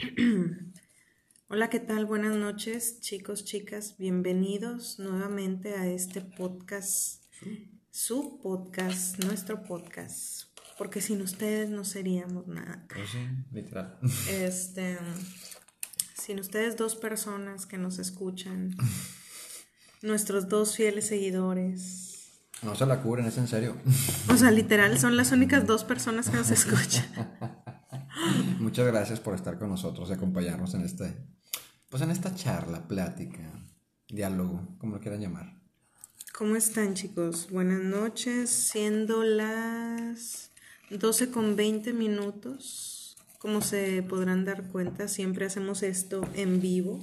Hola, ¿qué tal? Buenas noches, chicos, chicas. Bienvenidos nuevamente a este podcast, su podcast, nuestro podcast. Porque sin ustedes no seríamos nada. Pues sí, literal. Este, sin ustedes dos personas que nos escuchan, nuestros dos fieles seguidores. No se la cubren, es en serio. O sea, literal, son las únicas dos personas que nos escuchan. Muchas gracias por estar con nosotros y acompañarnos en este, pues en esta charla, plática, diálogo, como lo quieran llamar. ¿Cómo están, chicos? Buenas noches, siendo las 12 con 20 minutos. Como se podrán dar cuenta, siempre hacemos esto en vivo.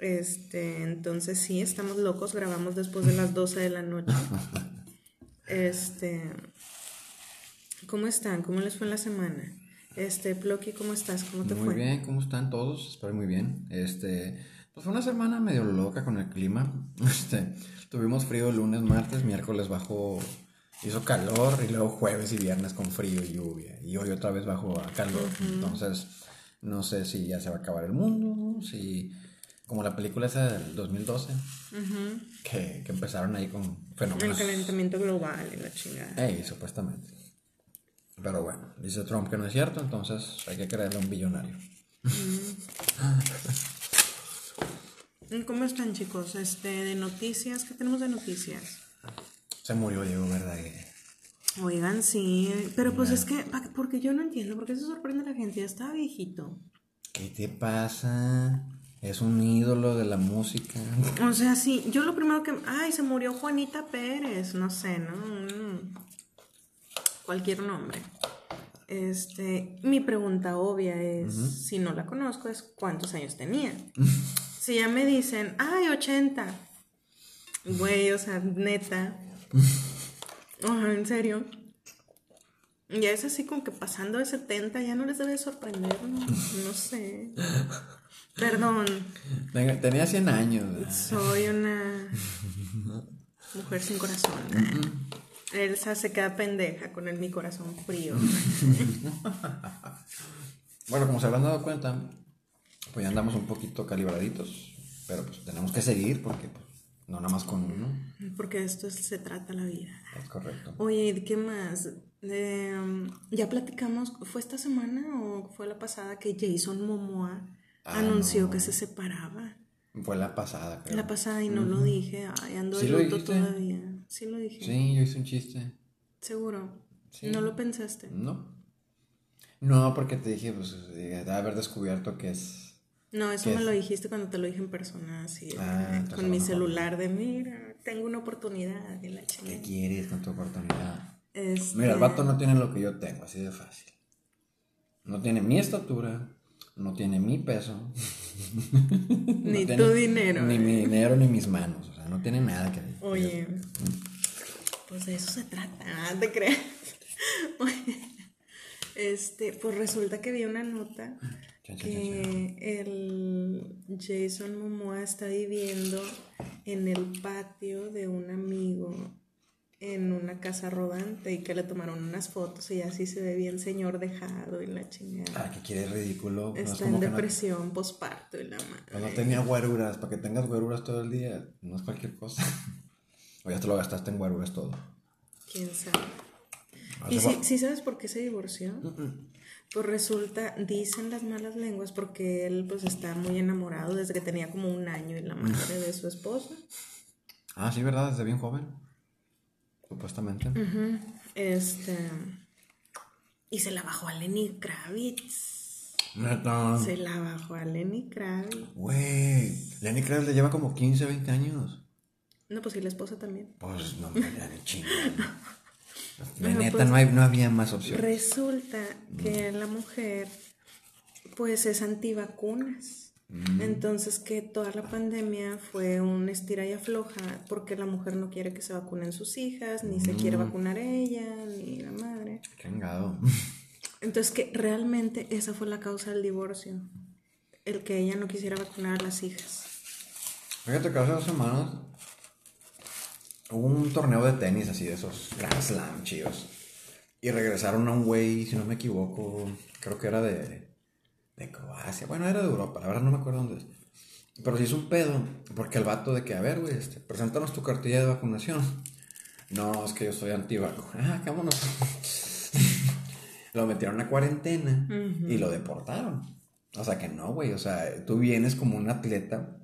Este, entonces sí, estamos locos, grabamos después de las 12 de la noche. Este, ¿cómo están? ¿Cómo les fue en la semana? Este, Plocky, ¿cómo estás? ¿Cómo te muy fue? Muy bien, ¿cómo están todos? Espero muy bien. Este, pues fue una semana medio loca con el clima. Este, tuvimos frío el lunes, martes, miércoles bajó, hizo calor y luego jueves y viernes con frío y lluvia. Y hoy otra vez bajó a calor. Entonces, no sé si ya se va a acabar el mundo, si como la película esa del 2012, que, que, empezaron ahí con fenómenos. El calentamiento global y la chingada. Ey, supuestamente. Pero bueno, dice Trump que no es cierto, entonces hay que creerle a un billonario. ¿Cómo están, chicos? Este, de noticias, ¿qué tenemos de noticias? Se murió Diego Verdaguer. Oigan, sí, pero pues es que, porque yo no entiendo, ¿por qué se sorprende la gente? Ya estaba viejito. ¿Qué te pasa? Es un ídolo de la música. O sea, sí, yo lo primero que... Ay, se murió Juanita Pérez, no sé, ¿no? Cualquier nombre. Este, mi pregunta obvia es, si no la conozco, es cuántos años tenía. si ya me dicen, ay, 80. Güey, o sea, neta. Oh, en serio. Ya es así como que pasando de 70 ya no les debe sorprender, no, no sé. Perdón. Tenía 100 años. Soy una mujer sin corazón. Elsa se queda pendeja con el mi corazón frío. bueno, como se habrán dado cuenta, pues ya andamos un poquito calibraditos. Pero pues tenemos que seguir porque pues, no nada más con uno. Porque de esto se trata la vida. Es correcto. Oye, ¿de qué más? De, ya platicamos, ¿fue esta semana o fue la pasada que Jason Momoa Ah, anunció no. que se separaba? Fue la pasada, creo. La pasada y no lo dije. Ay, ando ¿Sí de luto todavía. Sí lo dije. Sí, yo hice un chiste. Seguro. Sí. No lo pensaste. No. No, porque te dije, pues, eh, de haber descubierto que es. No, eso ¿Qué me es? lo dijiste cuando te lo dije en persona, así, Ah, eh, con mi celular de, mira, tengo una oportunidad de la ¿Qué quieres con tu oportunidad? Este, Mira, el vato no tiene lo que yo tengo, así de fácil. No tiene mi estatura, no tiene mi peso. Ni no tiene tu dinero, Ni eh. mi dinero, ni mis manos. Sea, no tiene nada que ver. Oye, pues de eso se trata, ah, te creas. Este, pues resulta que vi una nota que el Jason Momoa está viviendo en el patio de un amigo en una casa rodante y que le tomaron unas fotos y así se ve bien señor dejado y la chingada. Ah, que quiere ridículo. No es Está como en no- depresión, posparto y la madre. No, tenía guaruras, para que tengas guaruras todo el día, no es cualquier cosa. o ya te lo gastaste en guaruras todo. ¿Quién sabe? ¿Y si, si sabes por qué se divorció? Pues resulta, dicen las malas lenguas, porque él pues está muy enamorado desde que tenía como un año y la madre de su esposa. Ah, sí, ¿verdad? Desde bien joven. Supuestamente. Este. Y se la bajó a Lenny Kravitz. Neta. Se la bajó a Lenny Kravitz. Güey, Lenny Kravitz le lleva como 15, 20 años. No, pues sí, la esposa también. Pues no me da de chingada. La Bueno, neta, pues, no, hay, no había más opciones. Resulta que la mujer, pues es antivacunas. Entonces que toda la pandemia fue un estira y afloja porque la mujer no quiere que se vacunen sus hijas, ni se quiere vacunar ella, ni la madre. Chingado. Entonces que realmente esa fue la causa del divorcio. El que ella no quisiera vacunar a las hijas. Fíjate que hace dos semanas hubo un torneo de tenis así de esos Grand Slam chidos. Y regresaron a un güey, si no me equivoco, creo que era de, de Croacia. Bueno, era de Europa, la verdad no me acuerdo dónde es. Pero sí es un pedo, porque el vato de que, a ver, güey, este, preséntanos tu cartilla de vacunación. No, es que yo soy antivaco. Ah, vámonos. lo metieron a cuarentena y lo deportaron. O sea que no, güey. O sea, tú vienes como un atleta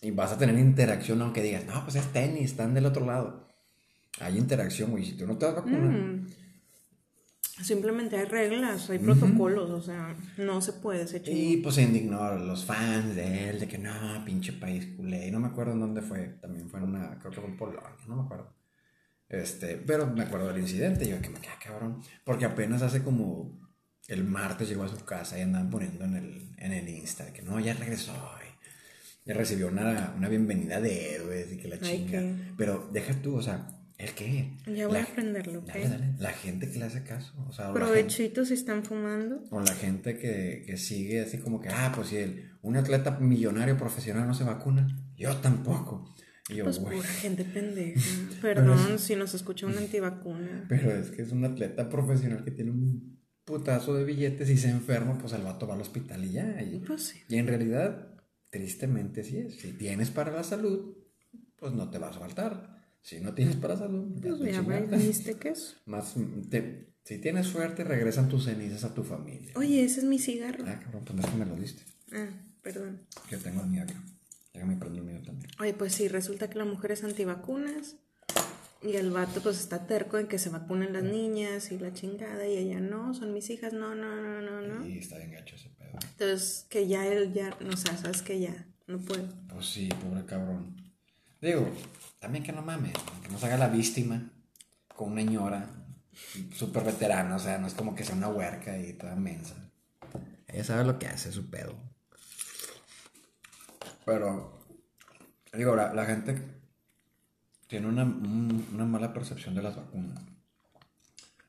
y vas a tener interacción, aunque digas, no, pues es tenis, están del otro lado. Hay interacción, güey. Si tú no te vas a vacunar. Mm. Simplemente hay reglas, hay protocolos, o sea, no se puede ese Y pues se indignó los fans de él, de que no, pinche país culé. No me acuerdo en dónde fue, también fue en una, creo que fue en Polonia, no me acuerdo. Este, pero me acuerdo del incidente, yo que me queda cabrón, porque apenas hace como el martes llegó a su casa y andaban poniendo en el, en el Insta, que no, ya regresó, y ya recibió una, una bienvenida de héroes y que la chinga. Pero deja tú, o sea, ¿El qué? Ya voy a aprenderlo. Dale, dale. La gente que le hace caso. O sea, Provechitos si están fumando. O la gente que, que, sigue así como que, ah, pues si el, un atleta millonario profesional no se vacuna, yo tampoco. Y yo, pues pura gente pendeja. Perdón si nos escucha una antivacuna. Pero es que es un atleta profesional que tiene un putazo de billetes y se enferma, pues el vato va al hospital y ya. Y, pues sí. y en realidad, tristemente sí es. Si tienes para la salud, pues no te vas a faltar. Si no tienes para salud, pues ya viste qué es. Más, si tienes suerte, regresan tus cenizas a tu familia. Oye, ese es mi cigarro. Ah, cabrón, pues es que me lo diste. Ah, perdón. Yo tengo el mío acá. Déjame prender el mío también. Oye, pues sí, resulta que la mujer es antivacunas. Y el vato pues está terco en que se vacunen las niñas y la chingada y ella no, son mis hijas, no, no, no, no, no. Sí, está bien gacho ese pedo. Entonces, que ya él ya, no sé, sabes que ya, no puedo. Pues sí, pobre cabrón. Digo, también que no mames, que no se haga la víctima con una ñora súper veterana, o sea, no es como que sea una huerca y toda mensa. Ella sabe lo que hace, su pedo. Pero, digo, la, la gente tiene una, una mala percepción de las vacunas.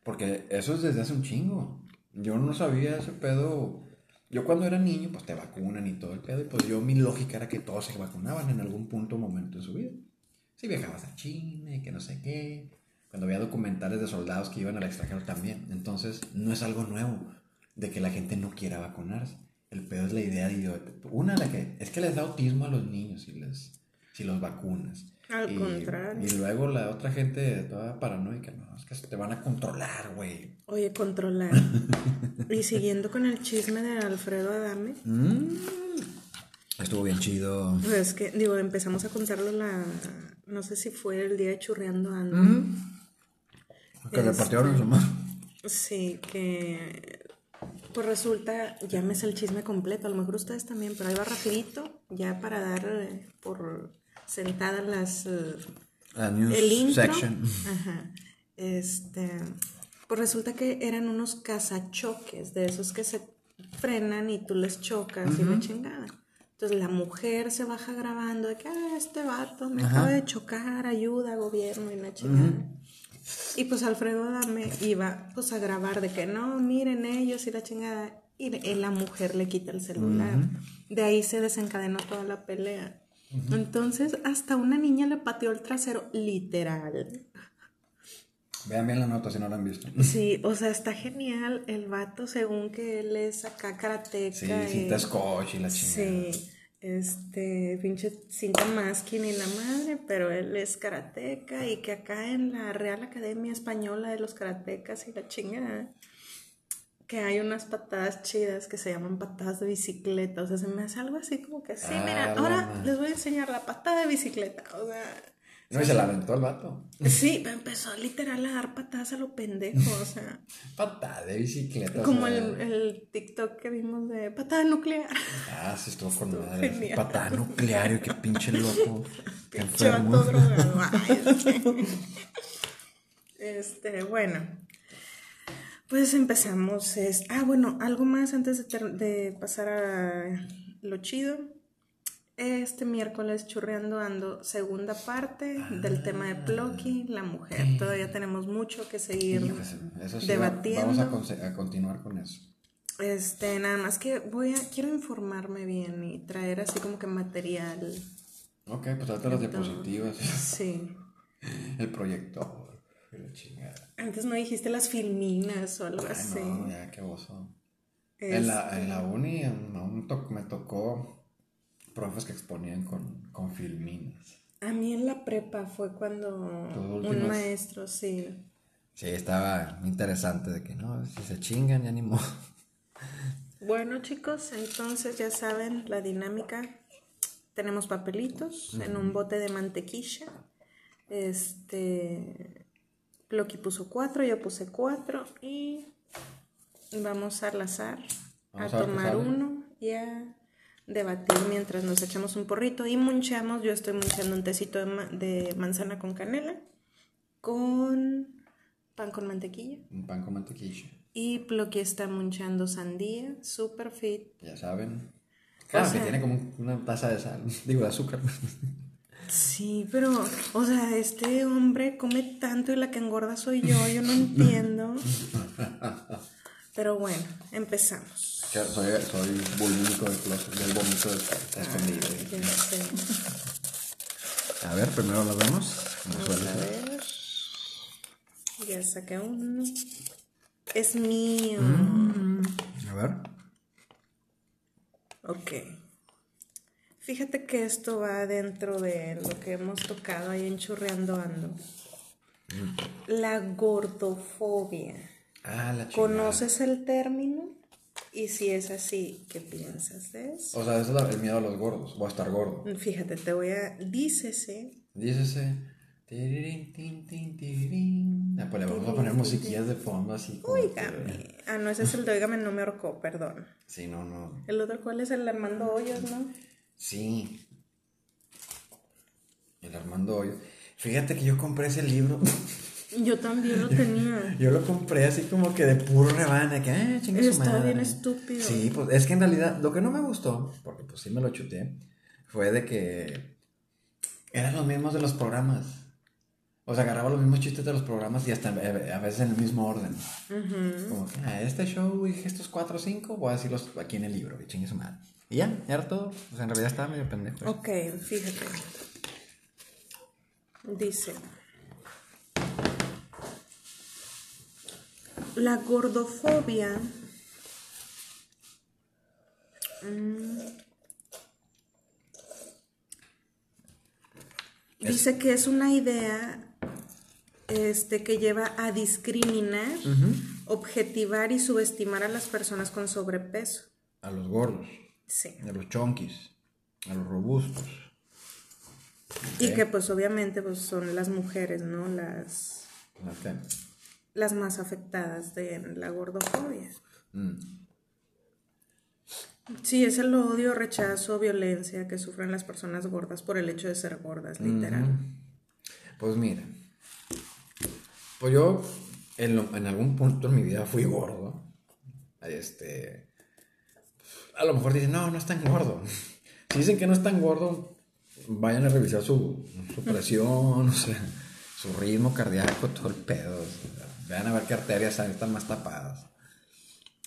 Porque eso es desde hace un chingo. Yo no sabía ese pedo. Yo cuando era niño, pues te vacunan y todo el pedo. Y pues yo, mi lógica era que todos se vacunaban en algún punto o momento de su vida. Si viajabas a China y que no sé qué. Cuando había documentales de soldados que iban al extranjero también. Entonces, no es algo nuevo de que la gente no quiera vacunarse. El peor es la idea de Una, la que es que les da autismo a los niños si, les, si los vacunas. Al contrario. Y luego la otra gente toda paranoica, no, es que te van a controlar, güey. Oye, controlar. y siguiendo con el chisme de Alfredo Adame. Mm, estuvo bien chido. Pues es que, digo, empezamos a contarlo la, no sé si fue el día de churreando ando. Que le partieron su mano. Sí, que pues resulta, llámese el chisme completo, a lo mejor ustedes también, pero ahí va rapidito, ya para dar eh, por sentadas las uh, el intro. Ajá. Este, pues resulta que eran unos cazachoques, de esos que se frenan y tú les chocas y la chingada. Entonces la mujer se baja grabando de que, ah, este vato me acaba de chocar, ayuda, gobierno y la chingada. Y pues Alfredo Dame iba pues a grabar de que no, miren ellos y la chingada. Y la mujer le quita el celular. De ahí se desencadenó toda la pelea. Entonces hasta una niña le pateó el trasero, literal. Vean bien la nota si no la han visto. Sí, o sea, está genial el vato según que él es acá karateca. Sí, cinta scotch y la chingada. Sí, este, pinche cinta masking y la madre, pero él es karateca y que acá en la Real Academia Española de los Karatecas y la chingada, que hay unas patadas chidas que se llaman patadas de bicicleta, o sea, se me hace algo así como que, sí, mira, ah, ahora les voy a enseñar la patada de bicicleta, o sea no, y se la aventó el vato. Sí, pero empezó literal a dar patadas a lo pendejo, o sea. patada de bicicleta. Como el, el, TikTok que vimos de patada nuclear. Ah, sí, estuvo con madre. Patada nuclear, y qué pinche loco. Enfermo. drogado. este, bueno. Pues empezamos. Es, ah, bueno, algo más antes de, de pasar a lo chido este miércoles churreando ando segunda parte del tema de Plocky, la mujer. Todavía tenemos mucho que seguir debatiendo. vamos a, continuar con eso. Este, nada más que voy a, quiero informarme bien y traer así como que material. Ok, pues trata las diapositivas. Sí. El proyector. La chingada. Antes no dijiste las filminas o algo así. No, ya, qué oso. En, la, en la uni aún me tocó profes que exponían con, con filminas. A mí en la prepa fue cuando un maestro, sí. Sí, estaba interesante de que no, si se chingan ya ni modo. Bueno chicos, entonces ya saben la dinámica. Tenemos papelitos en un bote de mantequilla. Este, Loki puso cuatro, yo puse cuatro y vamos al azar a, tomar uno y a debatir mientras nos echamos un porrito y munchamos. Yo estoy munchando un tecito de, manzana con canela con pan con mantequilla. Un pan con mantequilla. Y Ploqui está munchando sandía, super fit. Ya saben. Claro, que tiene como una taza de sal, digo, de azúcar. Sí, pero, o sea, este hombre come tanto y la que engorda soy yo, yo no entiendo. Pero bueno, empezamos. Soy, soy bulímico del, del vómito ah, escondido. A ver, primero lo vemos. Vamos a ver. Ya saqué uno. Es mío. Mm, a ver. Ok. Fíjate que esto va dentro de lo que hemos tocado ahí en Churreando Ando. Mm. La gordofobia. Ah, la ¿Conoces el término? Y si es así, ¿qué piensas de eso? O sea, eso es el miedo a los gordos, o a estar gordo. Fíjate, te voy a... Dícese. Dícese. Ah, pues le vamos a poner musiquillas de fondo así. Oígame. Ah, no, ese es el de Oígame, no me ahorcó, perdón. Sí, no, no. El otro, ¿cuál es? El Armando Hoyos, ¿no? Sí. El Armando Hoyos. Fíjate que yo compré ese libro. Yo también lo tenía. Yo lo compré así como que de puro rebane, que, ah, chingue su madre. bien estúpido. Sí, pues es que en realidad lo que no me gustó, porque pues sí me lo chuté, fue de que eran los mismos de los programas. O sea, agarraba los mismos chistes de los programas y hasta a veces en el mismo orden. Como que, ah, este show y estos cuatro o cinco, voy a decirlos aquí en el libro, que chingue su madre. Y ya, era todo. O sea, en realidad estaba medio pendejo. Ok, fíjate. Dice. La gordofobia mm, dice que es una idea este, que lleva a discriminar, objetivar y subestimar a las personas con sobrepeso. A los gordos. Sí. A los chonquis. A los robustos. Y que pues obviamente pues, son las mujeres, ¿no? Las las más afectadas de la gordofobia. Mm. Sí, es el odio, rechazo, violencia que sufren las personas gordas por el hecho de ser gordas, literal. Pues mira, pues yo en, algún punto en mi vida fui gordo. Este, a lo mejor dicen, no, no es tan gordo. Si dicen que no es tan gordo, vayan a revisar su, su presión, o sea, su ritmo cardíaco, todo el pedo. Vean a ver qué arterias están más tapadas.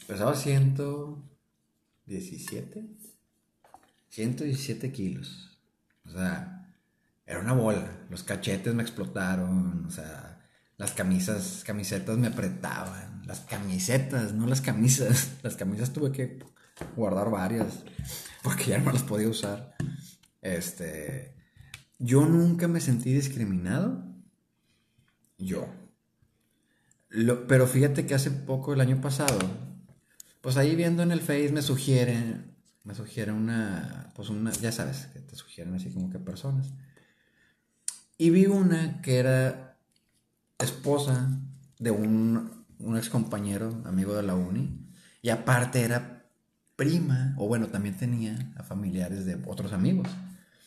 Pesaba 117. 117 kilos. O sea, era una bola. Los cachetes me explotaron. O sea, las camisas, camisetas me apretaban. Las camisetas, no las camisas. Las camisas tuve que guardar varias. Porque ya no las podía usar. Este. Yo nunca me sentí discriminado. Yo pero fíjate que hace poco, el año pasado, pues ahí viendo en el Face me sugieren, me sugiere una, pues una, ya sabes, que te sugieren así como que personas. Y vi una que era esposa de un, un ex compañero, amigo de la uni, y aparte era prima, o bueno, también tenía a familiares de otros amigos.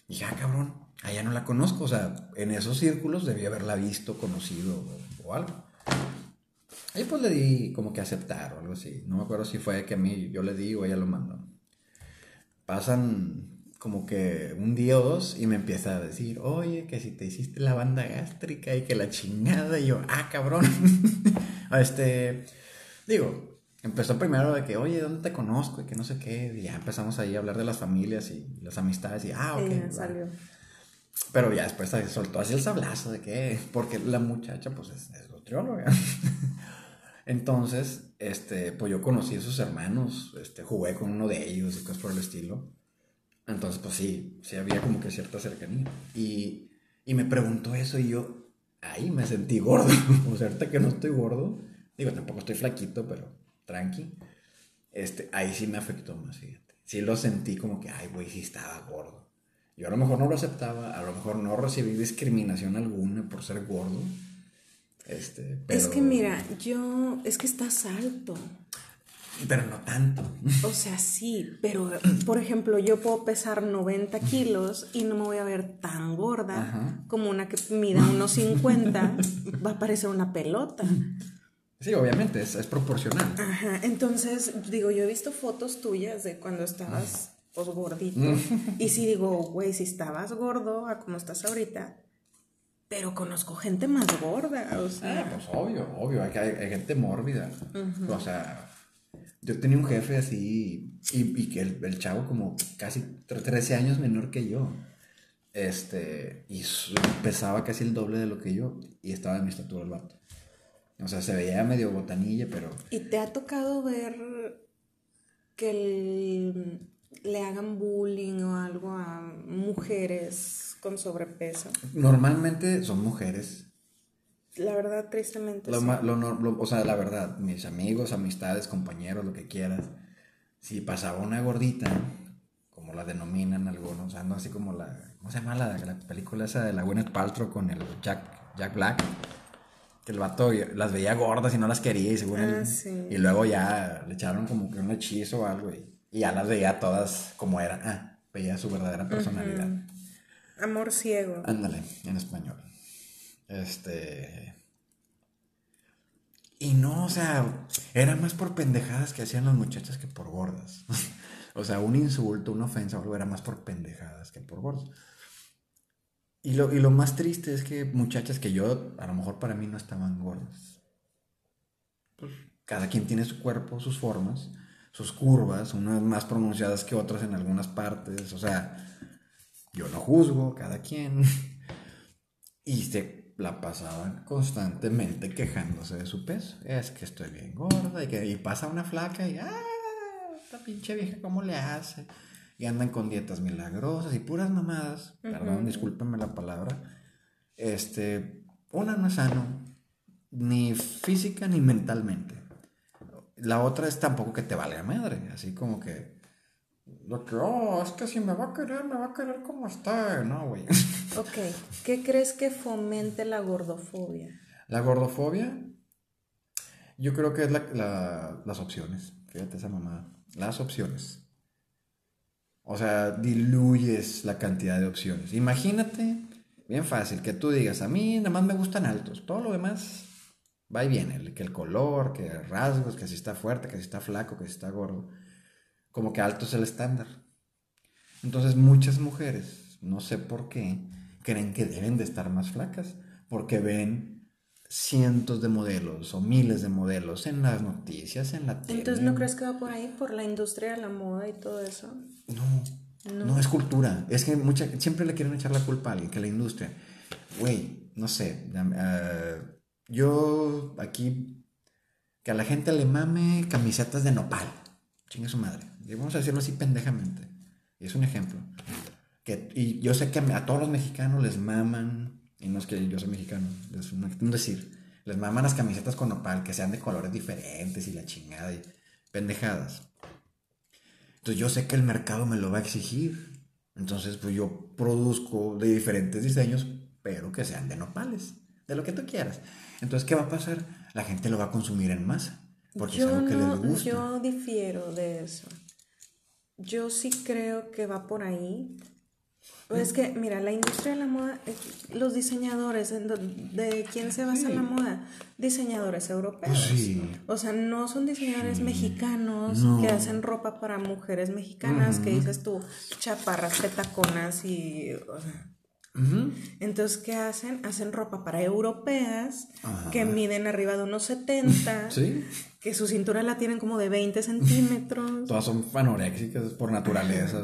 Y dije, ah, cabrón, allá no la conozco, o sea, en esos círculos debía haberla visto, conocido o algo. Ahí pues le di como que aceptar o algo así. No me acuerdo si fue que a mí yo le di o ella lo mandó. Pasan como que un día o dos y me empieza a decir, oye, que si te hiciste la banda gástrica y que la chingada. Y yo, ah, cabrón. este, digo, empezó primero de que, oye, ¿dónde te conozco? Y que no sé qué. Y ya empezamos ahí a hablar de las familias y las amistades. Y, ah, ok. salió. Pero ya después se soltó así el sablazo de que, porque la muchacha, pues es, es nutrióloga. Entonces, este, pues yo conocí a sus hermanos, este, jugué con uno de ellos y cosas por el estilo. Entonces, pues sí, sí había como que cierta cercanía. Y, y me preguntó eso y yo, ahí me sentí gordo. o sea, ahorita que no estoy gordo, digo, tampoco estoy flaquito, pero tranqui. Este, ahí sí me afectó más, fíjate. Sí lo sentí como que, ay, güey, sí estaba gordo. Yo a lo mejor no lo aceptaba, a lo mejor no recibí discriminación alguna por ser gordo. Este, Es que mira, yo, es que estás alto. Pero no tanto. O sea, sí, pero por ejemplo, yo puedo pesar 90 kilos y no me voy a ver tan gorda como una que mida unos 50, va a parecer una pelota. Sí, obviamente, es, proporcional. Ajá, entonces, digo, yo he visto fotos tuyas de cuando estabas, pues, gordito. y sí digo, güey, si estabas gordo a como estás ahorita, pero conozco gente más gorda, o sea. Ah, pues obvio, obvio, hay, hay, gente mórbida. O sea, yo tenía un jefe así, y, y que el, chavo como casi 13 años menor que yo. Este, y pesaba casi el doble de lo que yo, y estaba en mi estatura el vato. O sea, se veía medio botanilla, pero... ¿Y te ha tocado ver que le hagan bullying o algo a mujeres con sobrepeso. Normalmente son mujeres. La verdad, tristemente. o sea, la verdad, mis amigos, amistades, compañeros, lo que quieras. Si pasaba una gordita, como la denominan algunos, ando así como la. ¿Cómo se llama la, la película esa de la Gwyneth Paltrow con el Jack, Jack Black? Que el vato las veía gordas y no las quería y según ah, Y luego ya le echaron como que un hechizo o algo y, ya las veía todas como eran. Ah, veía su verdadera personalidad. Amor ciego. Ándale, en español. Este. Y no, o sea, era más por pendejadas que hacían las muchachas que por gordas. o sea, un insulto, una ofensa algo era más por pendejadas que por gordas. Y lo, y lo más triste es que muchachas que yo, a lo mejor para mí no estaban gordas. Pues, cada quien tiene su cuerpo, sus formas, sus curvas, unas más pronunciadas que otras en algunas partes. O sea, yo no juzgo, cada quien. Y se la pasaban constantemente quejándose de su peso. Es que estoy bien gorda y, que, y pasa una flaca y, ah, esta pinche vieja, ¿cómo le hace? Y andan con dietas milagrosas y puras mamadas. Perdón, discúlpenme la palabra. Este, una no es sano, ni física ni mentalmente. La otra es tampoco que te valga madre, así como que lo que, oh, es que si me va a querer, me va a querer como está, ¿no, güey? Ok, ¿qué crees que fomente la gordofobia? La gordofobia, yo creo que es la, las opciones. Fíjate esa mamá. Las opciones. O sea, diluyes la cantidad de opciones. Imagínate, bien fácil, que tú digas, a mí nada más me gustan altos, todo lo demás va y viene, que el color, que rasgos, que si está fuerte, que si está flaco, que si está gordo como que alto es el estándar. Entonces muchas mujeres, no sé por qué, creen que deben de estar más flacas, porque ven cientos de modelos o miles de modelos en las noticias, en la tele. Entonces, ¿no crees que va por ahí, por la industria de la moda y todo eso? No, no, es cultura. Es que mucha, siempre le quieren echar la culpa a alguien, que la industria. Güey, no sé, eh, yo aquí, que a la gente le mame camisetas de nopal. Chingue su madre. Y vamos a decirlo así pendejamente. Y es un ejemplo. Que, y yo sé que a, todos los mexicanos les maman, y no es que yo soy mexicano, es un, decir, les maman las camisetas con nopal, que sean de colores diferentes y la chingada y pendejadas. Entonces yo sé que el mercado me lo va a exigir. Entonces pues yo produzco de diferentes diseños, pero que sean de nopales, de lo que tú quieras. Entonces, ¿qué va a pasar? La gente lo va a consumir en masa, porque yo es algo que les gusta. Yo difiero de eso. Yo sí creo que va por ahí. Es que, mira, la industria de la moda, eh, los diseñadores, ¿de quién se basa la moda? Diseñadores europeos. Pues sí. O sea, no son diseñadores mexicanos que hacen ropa para mujeres mexicanas, que dices tú, chaparras, petaconas y... Entonces, ¿qué hacen? Hacen ropa para europeas que miden arriba de unos 70, que su cintura la tienen como de 20 centímetros. Todas son anoréxicas por naturaleza.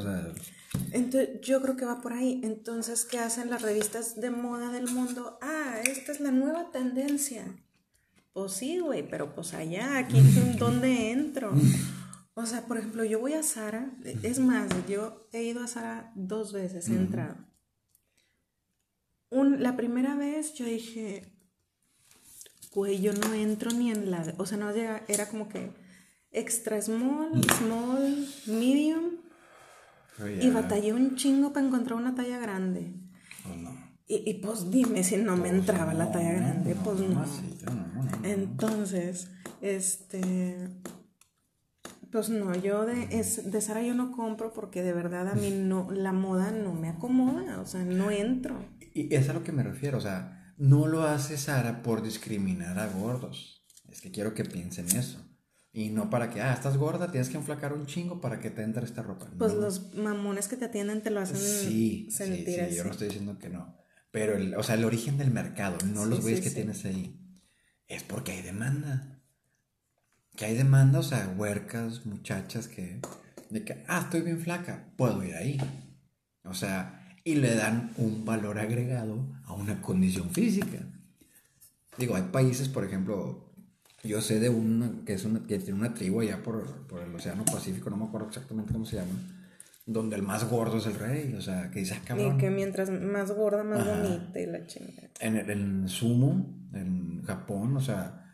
Entonces, yo creo que va por ahí. Entonces, ¿qué hacen las revistas de moda del mundo? Ah, esta es la nueva tendencia. Pues sí, güey, pero pues allá, aquí, ¿dónde entro? O sea, por ejemplo, yo voy a Sara, es más, yo he ido a Sara dos veces, he entrado. Un, la primera vez yo dije, güey, yo no entro ni en la, o sea, no era como que extra small, small, medium. Oh, y batallé un chingo para encontrar una talla grande. Pues no. Y, pues dime si no me pues entraba la talla grande, pues no. Entonces, este, pues no, yo de, es, de Sara yo no compro porque de verdad a mí no, la moda no me acomoda, o sea, no entro. Y es a lo que me refiero, o sea, no lo hace Sara por discriminar a gordos. Es que quiero que piensen eso. Y no para que, ah, estás gorda, tienes que enflacar un chingo para que te entre esta ropa. Pues los mamones que te atienden te lo hacen sí, sentir sí, sí, yo no estoy diciendo que no. Pero, el, o sea, el origen del mercado, no los güeyes que tienes ahí, es porque hay demanda. Que hay demanda, o sea, huercas, muchachas que, de que, ah, estoy bien flaca, puedo ir ahí. O sea, y le dan un valor agregado a una condición física. Digo, hay países, por ejemplo, yo sé de una que, es una, que tiene una tribu allá por, por, el Océano Pacífico, no me acuerdo exactamente cómo se llama, donde el más gordo es el rey, o sea, que dice, ah, Y que mientras más gorda, más bonita y la chingada. En, en Sumo, en Japón, o sea,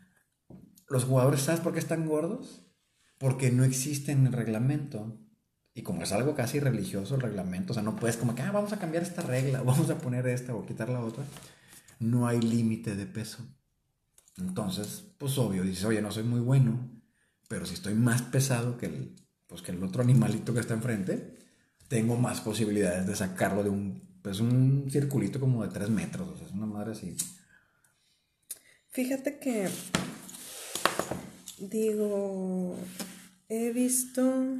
los jugadores, ¿sabes por qué están gordos? Porque no existen el reglamento. Y como es algo casi religioso el reglamento, o sea, no puedes como que, ah, vamos a cambiar esta regla, vamos a poner esta o quitar la otra. No hay límite de peso. Entonces, pues obvio, dices, oye, no soy muy bueno, pero si estoy más pesado que el, pues, que el otro animalito que está enfrente, tengo más posibilidades de sacarlo de un, pues un circulito como de 3 metros, o sea, es una madre así. Fíjate que, digo, he visto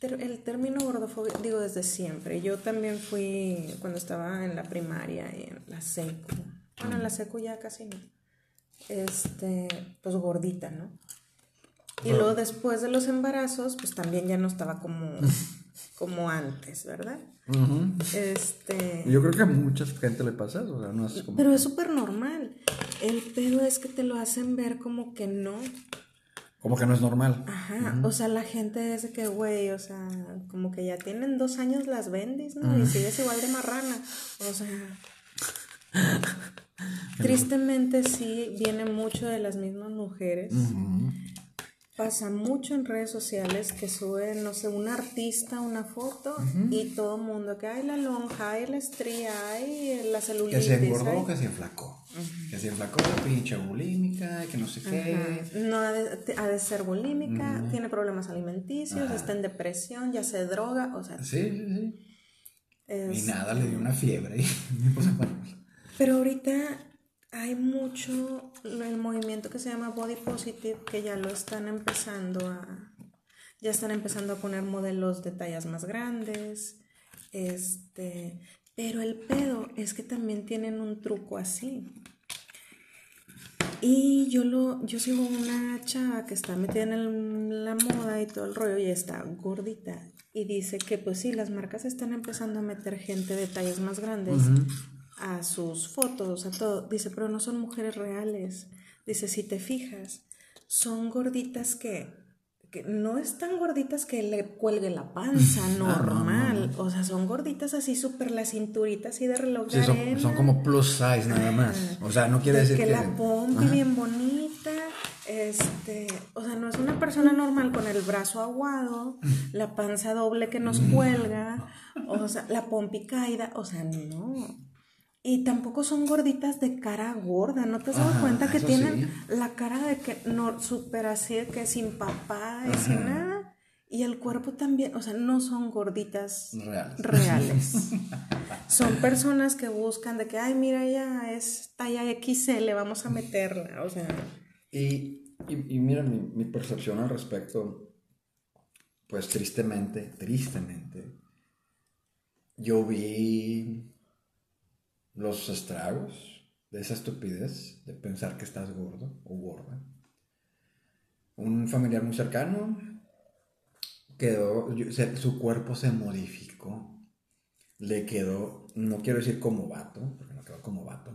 el término gordofobia, digo desde siempre. Yo también fui cuando estaba en la primaria y en la seco bueno, en la seco ya casi no. Este, pues gordita, ¿no? Y luego después de los embarazos, pues también ya no estaba como, como antes, ¿verdad? Este. Yo creo que a mucha gente le pasa eso, o sea, no es como. Pero es súper normal. El pedo es que te lo hacen ver como que no. Como que no es normal. Ajá. O sea, la gente es de que, güey, o sea, como que ya tienen dos años las bendis, ¿no? Y sigues igual de marrana. O sea. Tristemente sí, viene mucho de las mismas mujeres. Pasa mucho en redes sociales que sube, no sé, un artista una foto y todo el mundo que hay la lonja, hay la estría, hay la celulitis. Que se engordó, que se enflacó. Que se enflacó la pinche bulímica, que no sé qué. No ha de, ser bulímica, tiene problemas alimenticios, está en depresión, ya se droga, o sea. Sí, sí, sí. Y nada, le dio una fiebre y Pero ahorita hay mucho el movimiento que se llama Body Positive que ya lo están empezando a ya están empezando a poner modelos de tallas más grandes. Este, pero el pedo es que también tienen un truco así. Y yo lo yo sigo una chava que está metida en la moda y todo el rollo y está gordita y dice que pues sí, las marcas están empezando a meter gente de tallas más grandes a sus fotos, a todo. Dice, pero no son mujeres reales. Dice, si te fijas, son gorditas que, que no están gorditas que le cuelgue la panza ah, normal. O sea, son gorditas así súper la cinturita así de reloj sí, son, como plus size nada más. O sea, no quiere decir que... Que la pompi bien bonita. Este, o sea, no es una persona normal con el brazo aguado, la panza doble que nos cuelga, o sea, la pompi caída, o sea, no. Y tampoco son gorditas de cara gorda, ¿no te has dado cuenta que tienen la cara de que no súper así, de que sin papá y sin nada? Y el cuerpo también, o sea, no son gorditas reales. son personas que buscan de que, ay, mira, ella es talla XL, vamos a meterla, o sea. Y, y, y mira, mi, mi percepción al respecto, pues tristemente, tristemente, yo vi los estragos de esa estupidez de pensar que estás gordo o gorda. Un familiar muy cercano quedó, su cuerpo se modificó, le quedó, no quiero decir como vato, porque no quedó como vato,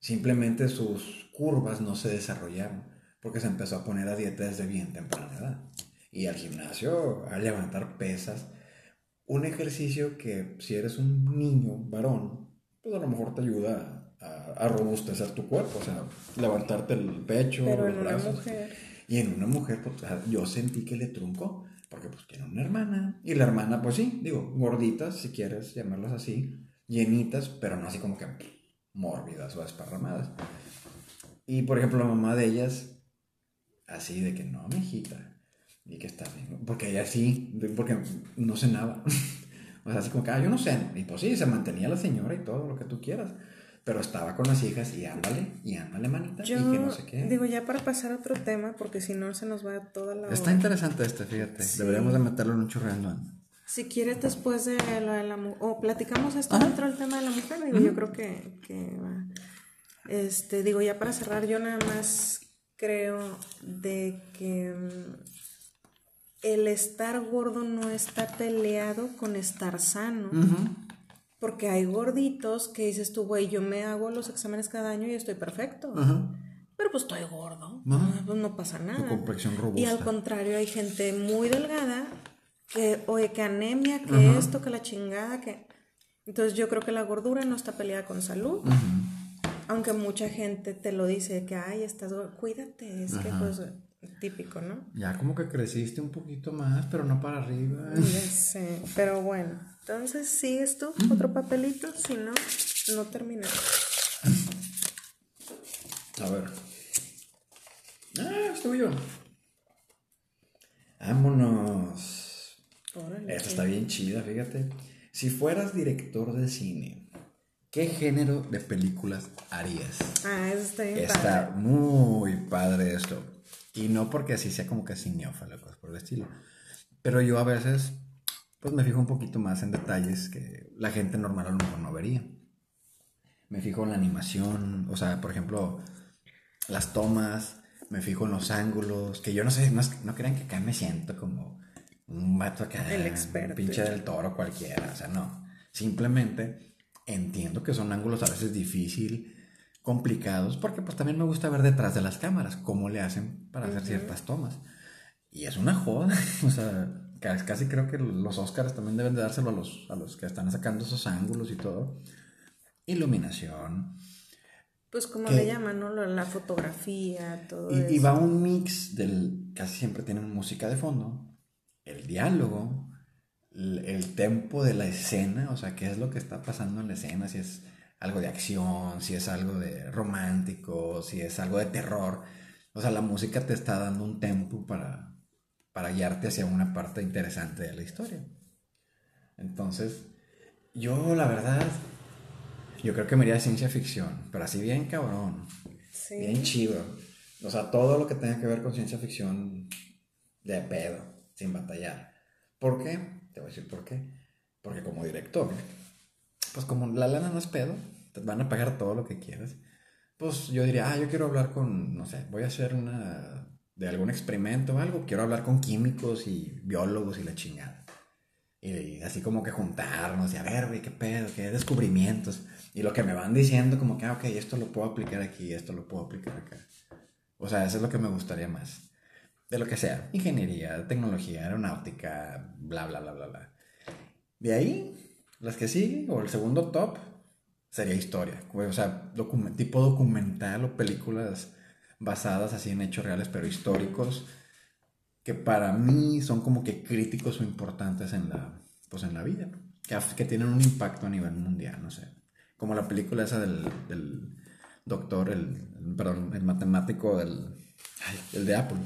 Simplemente sus curvas no se desarrollaron porque se empezó a poner a dieta desde bien temprana edad. Y al gimnasio, a levantar pesas. Un ejercicio que si eres un niño, varón, pues a lo mejor te ayuda a, robustecer tu cuerpo, o sea, levantarte el pecho, Pero en una mujer. Y en una mujer, pues, yo sentí que le truncó, porque pues tiene una hermana. Y la hermana, pues sí, digo, gorditas, si quieres llamarlas así, llenitas, pero no así como que mórbidas o esparramadas. Y por ejemplo, la mamá de ellas, así de que no, mijita, y que está bien, porque ella sí, porque no cenaba. o sea, así como que, ah, yo no sé. Y pues sí, se mantenía la señora y todo lo que tú quieras. Pero estaba con las hijas y ándale, y ándale, manita, y que no sé qué. Digo, ya para pasar a otro tema, porque si no se nos va toda la. Está interesante este, fíjate. Deberíamos de meterlo en un churreando. Si quieres, después de la, de la o platicamos esto dentro del tema de la mujer, digo, yo creo que, que va. Este, digo, ya para cerrar, yo nada más creo de que mm, el estar gordo no está peleado con estar sano. Porque hay gorditos que dices tú, güey, yo me hago los exámenes cada año y estoy perfecto. Pero pues estoy gordo. Pues no pasa nada. complexión robusta. Y al contrario, hay gente muy delgada que, oye, que anemia, que esto, que la chingada, que... Entonces yo creo que la gordura no está peleada con salud. Aunque mucha gente te lo dice, que, ay, estás, cuídate, es que pues típico, ¿no? Ya como que creciste un poquito más, pero no para arriba. Ya sé, pero bueno. Entonces, ¿sigues tú otro papelito? Si no, no terminamos. A ver. Ah, es tuyo. Vámonos. Esta está bien chida, fíjate. Si fueras director de cine, ¿qué género de películas harías? Ah, eso está bien Está muy padre esto. Y no porque así sea como que cineófalo, cosas por el estilo. Pero yo a veces, pues me fijo un poquito más en detalles que la gente normal a lo mejor no vería. Me fijo en la animación, o sea, por ejemplo, las tomas, me fijo en los ángulos, que yo no sé, no, no crean que acá me siento como un vato acá, el experto. un pinche del toro cualquiera, o sea, no. Simplemente entiendo que son ángulos a veces difícil, complicados, porque pues también me gusta ver detrás de las cámaras cómo le hacen para hacer ciertas tomas. Y es una joda, o sea, casi creo que los Oscars también deben de dárselo a los, a los que están sacando esos ángulos y todo. Iluminación. Pues como le llaman, ¿no? La fotografía, todo y, eso. Y va un mix del, casi siempre tienen música de fondo, el diálogo, el, tempo de la escena, o sea, qué es lo que está pasando en la escena, si es algo de acción, si es algo de romántico, si es algo de terror. O sea, la música te está dando un tempo para, para guiarte hacia una parte interesante de la historia. Entonces, yo la verdad, yo creo que me iría de ciencia ficción, pero así bien cabrón, bien chido. O sea, todo lo que tenga que ver con ciencia ficción de pedo sin batallar. ¿Por qué? Te voy a decir por qué. Porque como director, pues como la lana no es pedo, te van a pagar todo lo que quieras. Pues yo diría, ah, yo quiero hablar con, no sé, voy a hacer una, de algún experimento o algo, quiero hablar con químicos y biólogos y la chingada. Y, así como que juntarnos y a ver, güey, qué pedo, qué descubrimientos. Y lo que me van diciendo, como que, ah, ok, esto lo puedo aplicar aquí, esto lo puedo aplicar acá. O sea, eso es lo que me gustaría más de lo que sea, ingeniería, tecnología, aeronáutica, bla, bla, bla, bla, bla. De ahí, las que siguen, o el segundo top, sería historia, o sea, tipo documental o películas basadas así en hechos reales, pero históricos, que para mí son como que críticos o importantes en la, pues en la vida, que, que tienen un impacto a nivel mundial, no sé. Como la película esa del, del doctor, el, perdón, el matemático del, el de Apple.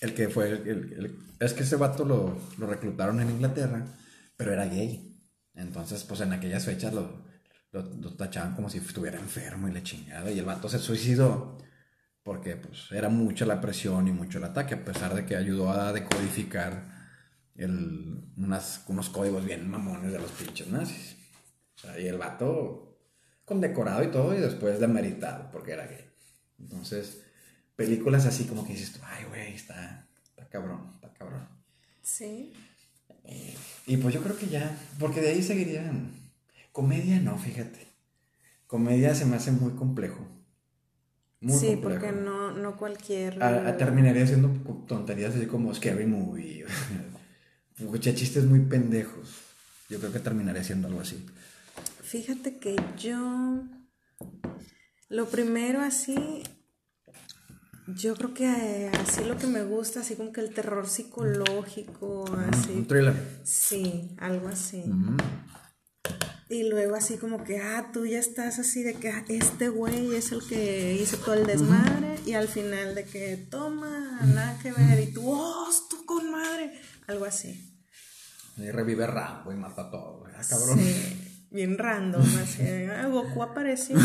El que fue, el, es que ese vato lo, lo, reclutaron en Inglaterra, pero era gay. Entonces, pues en aquellas fechas lo, lo, tachaban como si estuviera enfermo y le chingada. Y el vato se suicidó porque pues era mucha la presión y mucho el ataque, a pesar de que ayudó a decodificar el, unas, unos códigos bien mamones de los pinches nazis. Y el vato condecorado y todo y después demeritado porque era gay. Entonces, películas así como que dices tú, ay, güey, está, está cabrón, está cabrón. Sí. Y pues yo creo que ya, porque de ahí seguirían. Comedia no, fíjate. comedia se me hace muy complejo. Muy sí, porque no, no cualquier... terminaría haciendo tonterías así como Scary Movie. Muchos chistes muy pendejos. Yo creo que terminaría siendo algo así. Fíjate que yo... Lo primero así yo creo que eh, así lo que me gusta, así como que el terror psicológico, así. Un thriller. Sí, algo así. Y luego así como que, ah, tú ya estás así de que ah, este güey es el que hizo todo el desmadre y al final de que toma, nada que ver y tú, oh, tú con madre, algo así. Y revive Rambo y mata todo, ah, cabrón. Sí, bien random, así, ah, Goku apareció.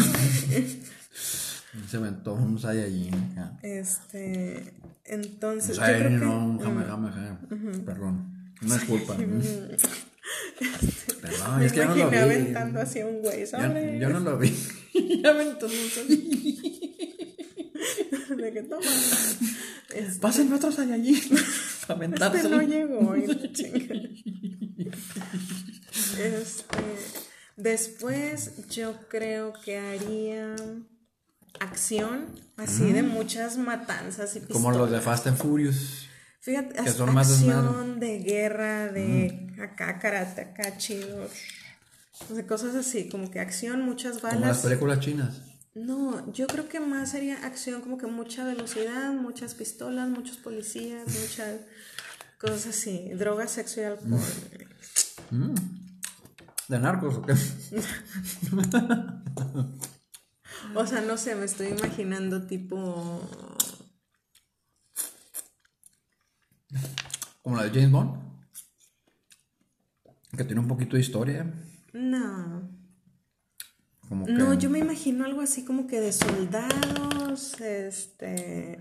Se inventó un Saiyajin. Este. Entonces. Un Saiyajin, no, un Kamehameha. Perdón. No es culpa. Este, Perdón, es que yo no lo vi. aventando hacia un güey, ¿sabes? Yo, no lo vi. aventó un. De que toma. Este, Pásenme otro Saiyajin. Este no llegó. este. Después, yo creo que haría acción, así de muchas matanzas y pistolas. Como los de Fast and Furious. Fíjate, que son acción de guerra, de acá karate, acá chido. O cosas así, como que acción, muchas balas. Como las películas chinas. No, yo creo que más sería acción, como que mucha velocidad, muchas pistolas, muchos policías, muchas cosas así. Drogas, sexo y alcohol. Mm. ¿De narcos o qué? O sea, no sé, me estoy imaginando tipo... Como la de James Bond. Que tiene un poquito de historia. No. No, yo me imagino algo así como que de soldados, este...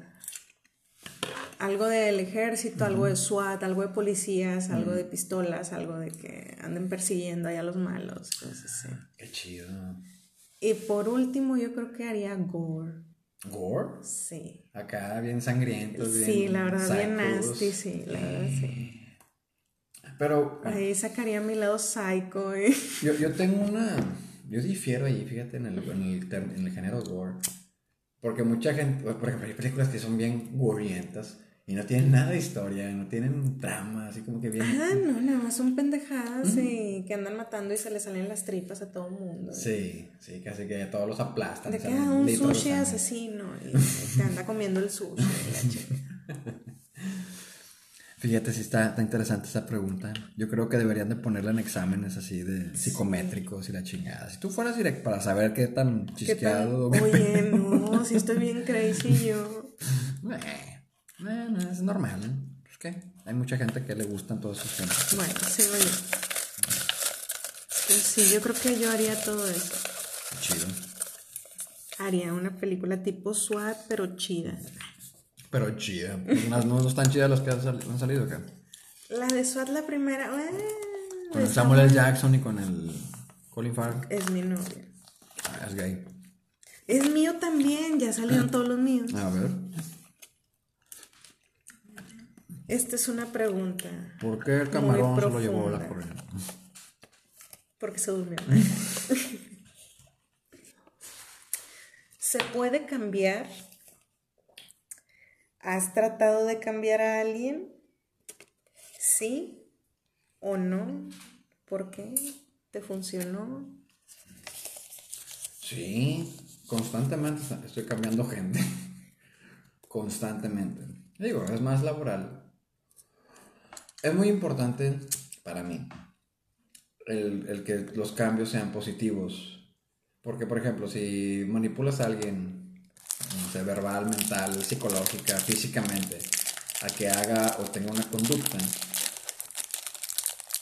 Algo del ejército, algo de SWAT, algo de policías, algo de pistolas, algo de que anden persiguiendo ahí a los malos, cosas así. Qué chido. Y por último, yo creo que haría gore. ¿Gore? Sí. Acá bien sangriento, bien. Sí, la verdad, bien nasty, sí, la verdad, sí. Pero. Ahí sacaría mi lado psycho. ¿eh? Yo, yo tengo una. Yo difiero ahí, fíjate, en el, en el, en el género gore. Porque mucha gente. Por ejemplo, hay películas que son bien gorientas. Y no tienen nada de historia, no tienen trama, así como que bien. Ah, no, nada más son pendejadas y que andan matando y se les salen las tripas a todo el mundo. Sí, sí, casi que todos los aplastan. De que ah, un sushi asesino y te anda comiendo el sushi. Fíjate si está, está, interesante esa pregunta. Yo creo que deberían de ponerla en exámenes así de psicométricos y la chingada. Si tú fueras directo para saber qué tan chisqueado. Oye, no, si estoy bien crazy yo. Bueno, es normal, ¿no? Es que hay mucha gente que le gustan todos esos temas. Bueno, sigo yo. Pues sí, yo creo que yo haría todo eso. Chido. Haría una película tipo SWAT, pero chida. Pero chida. Unas no están chidas las que han salido acá. La de SWAT, la primera. con Samuel L. Jackson y con el Colin Farrell. Es mi novia. Ah, es gay. Es mío también, ya salieron todos los míos. A ver. Esta es una pregunta. ¿Por qué el camarón se lo llevó la corriente? Porque se durmió. ¿Se puede cambiar? ¿Has tratado de cambiar a alguien? ¿Sí o no? ¿Por qué? ¿Te funcionó? Sí, constantemente estoy cambiando gente. constantemente. Digo, es más laboral es muy importante para mí el, que los cambios sean positivos. Porque, por ejemplo, si manipulas a alguien, no sé, verbal, mental, psicológica, físicamente, a que haga o tenga una conducta,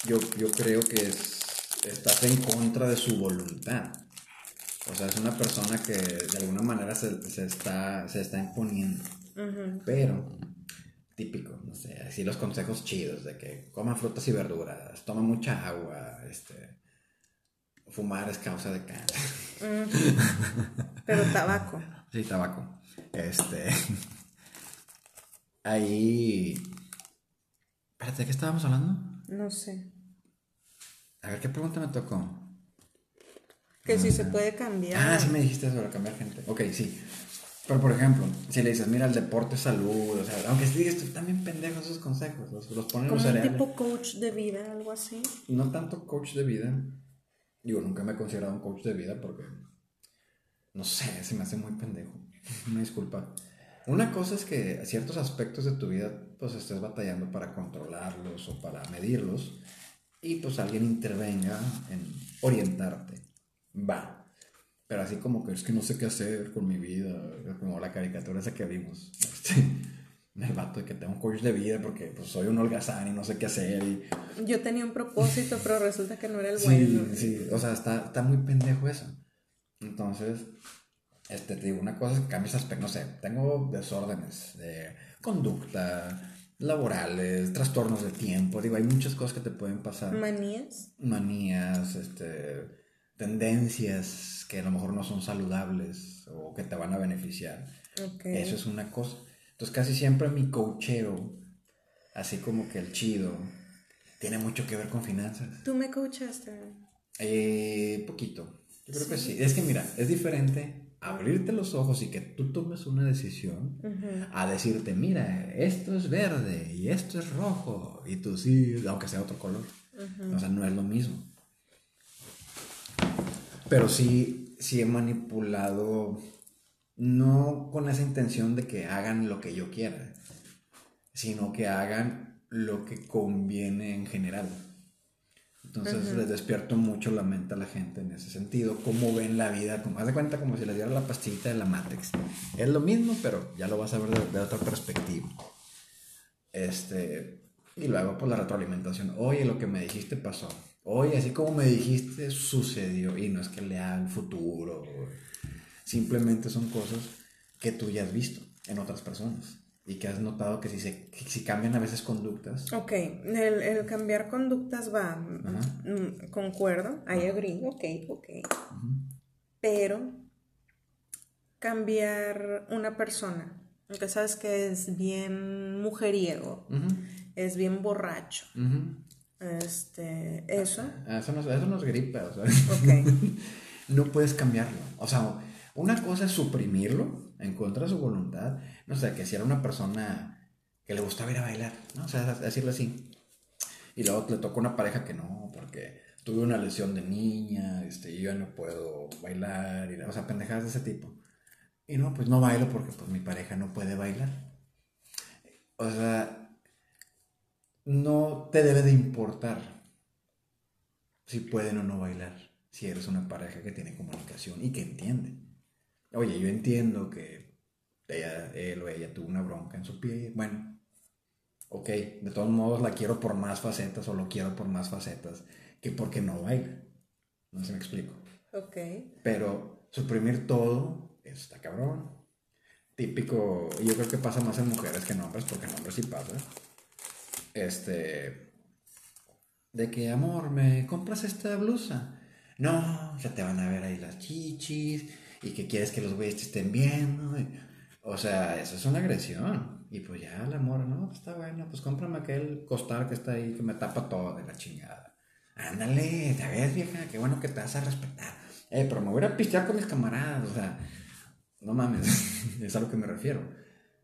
yo, yo creo que estás en contra de su voluntad. O sea, es una persona que de alguna manera se, está, se está imponiendo. Pero típico, no sé, así los consejos chidos de que coman frutas y verduras, toma mucha agua, este, fumar es causa de cáncer. Pero tabaco. Sí, tabaco. Este, ahí, espérate, ¿de qué estábamos hablando? No sé. A ver, ¿qué pregunta me tocó? Que sí se puede cambiar. Ah, sí me dijiste sobre cambiar gente. Ok, sí. Pero por ejemplo, si le dices, mira, el deporte es salud, o sea, aunque digas, están bien pendejos esos consejos, los, los ponen los tipo coach de vida, algo así. No tanto coach de vida. Digo, nunca me he considerado un coach de vida porque, no sé, se me hace muy pendejo. Una disculpa. Una cosa es que ciertos aspectos de tu vida, pues estés batallando para controlarlos o para medirlos y pues alguien intervenga en orientarte. Va. Pero así como que es que no sé qué hacer con mi vida, como la caricatura esa que vimos. Este, el vato de que tengo un coach de vida porque pues, soy un holgazán y no sé qué hacer. Y... Yo tenía un propósito, pero resulta que no era el sí, bueno. Sí, o sea, está, está muy pendejo eso. Entonces, este, te digo, una cosa es que cambies aspecto, no sé, tengo desórdenes de conducta, laborales, trastornos de tiempo, digo, hay muchas cosas que te pueden pasar. Manías. Manías, este, tendencias que a lo mejor no son saludables o que te van a beneficiar. Okay. Eso es una cosa. Entonces casi siempre mi coacheo, así como que el chido, tiene mucho que ver con finanzas. ¿Tú me coachaste? Eh, poquito. Yo creo que sí. Es que mira, es diferente abrirte los ojos y que tú tomes una decisión a decirte, mira, esto es verde y esto es rojo y tú sí, aunque sea otro color. O sea, no es lo mismo. Pero sí, sí he manipulado, no con esa intención de que hagan lo que yo quiera, sino que hagan lo que conviene en general. Entonces les despierto mucho la mente a la gente en ese sentido, cómo ven la vida, como haz de cuenta como si les diera la pastillita de la Matrix. Es lo mismo, pero ya lo vas a ver de, de otra perspectiva. Este, y luego por la retroalimentación, oye, lo que me dijiste pasó. Oye, así como me dijiste, sucedió. Y no es que lea el futuro. Simplemente son cosas que tú ya has visto en otras personas. Y que has notado que si, se, que si cambian a veces conductas. Ok, el, el cambiar conductas va, mm, concuerdo, I agree, ok, ok. Pero cambiar una persona, aunque sabes que es bien mujeriego, es bien borracho. Este, eso. Eso no, eso no es gripe, o sea. Ok. no puedes cambiarlo. O sea, una cosa es suprimirlo en contra de su voluntad. No sé, que si era una persona que le gustaba ir a bailar, ¿no? O sea, decirlo así. Y luego le tocó una pareja que no, porque tuve una lesión de niña, este, yo ya no puedo bailar, y, o sea, pendejadas de ese tipo. Y no, pues no bailo porque pues mi pareja no puede bailar. O sea, no te debe de importar si pueden o no bailar, si eres una pareja que tiene comunicación y que entiende. Oye, yo entiendo que ella, él o ella tuvo una bronca en su pie, bueno, ok, de todos modos la quiero por más facetas o lo quiero por más facetas que porque no baila. No se me explico. Ok. Pero suprimir todo está cabrón. Típico, yo creo que pasa más en mujeres que en hombres, porque en hombres sí pasa este, de que, amor, ¿me compras esta blusa? No, ya te van a ver ahí las chichis y que quieres que los güeyes te estén viendo. o sea, eso es una agresión. Y pues ya el amor, no, pues está bueno, pues cómprame aquel costal que está ahí que me tapa todo de la chingada. Ándale, te ves vieja, qué bueno que te vas a respetar. Eh, pero me voy a pistear con mis camaradas, o sea, no mames, es a lo que me refiero.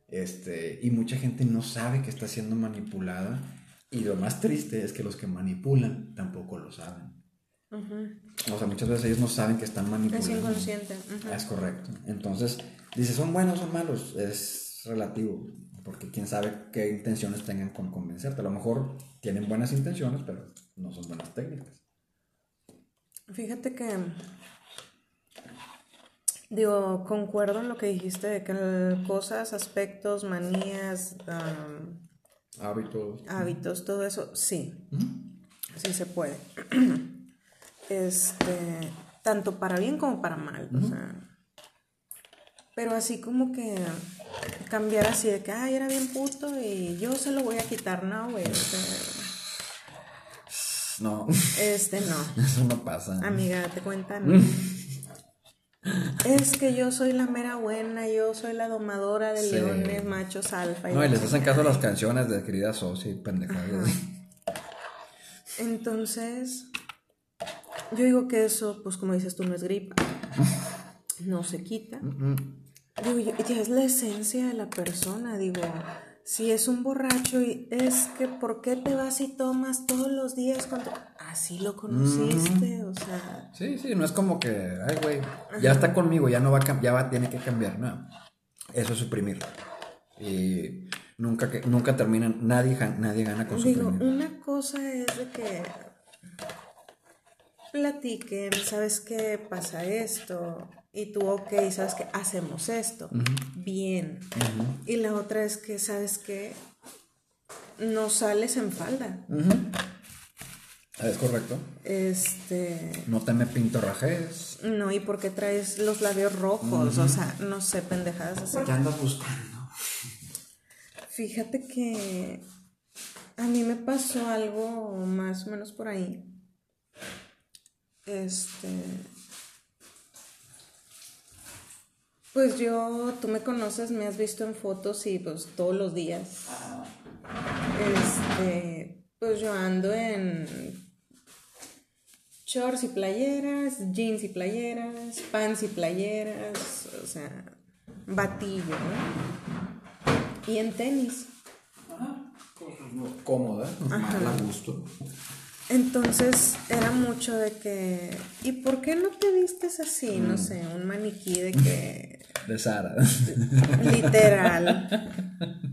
Este, y mucha gente no sabe que está siendo manipulada. Y lo más triste es que los que manipulan tampoco lo saben. O sea, muchas veces ellos no saben que están manipulando. Es inconsciente. Es correcto. Entonces, dice, son buenos, son malos. Es relativo. Porque quién sabe qué intenciones tengan con convencerte. A lo mejor tienen buenas intenciones, pero no son buenas técnicas. Fíjate que Digo, concuerdo en lo que dijiste de que cosas, aspectos, manías, hábitos. Hábitos, todo eso, sí. Sí se puede. este, tanto para bien como para mal. O sea. Pero así como que cambiar así de que, ay, era bien puto y yo se lo voy a quitar, no, güey. no. Este no. Eso no pasa. Amiga, te cuentan. Es que yo soy la mera buena, yo soy la domadora de leones, machos, alfa. Y no, y les hacen caso a las canciones de querida Socia y pendejadas. Entonces, Yo digo que eso, pues como dices tú, no es gripa. No se quita. Digo, ya ya es la esencia de la persona. Digo, si es un borracho y es que, ¿por qué te vas y tomas todos los días? Cuando... Así lo conociste, o sea. Sí, sí, no es como que, ay, güey, ya está conmigo, ya no va a cam- ya va, tiene que cambiar, no. Eso es suprimirlo. Y nunca que nunca terminan, nadie, nadie gana con Digo, suprimir. una cosa es de que platiquen, sabes que pasa esto, y tú, ok, sabes que hacemos esto, bien. Y la otra es que, sabes que no sales en falda. Es correcto. Este. No te me pintorrajes. No, y por qué traes los labios rojos, o sea, no sé, pendejadas así. ¿Qué andas buscando? Fíjate que a mí me pasó algo más o menos por ahí. Este. Pues yo, tú me conoces, me has visto en fotos y pues todos los días. Este, pues yo ando en shorts y playeras, jeans y playeras, pants y playeras, o sea, batillo, ¿no? Y en tenis. Cómoda, mal a gusto. Entonces era mucho de que, ¿y por qué no te vistes así? No sé, un maniquí de que, De Sara. literal.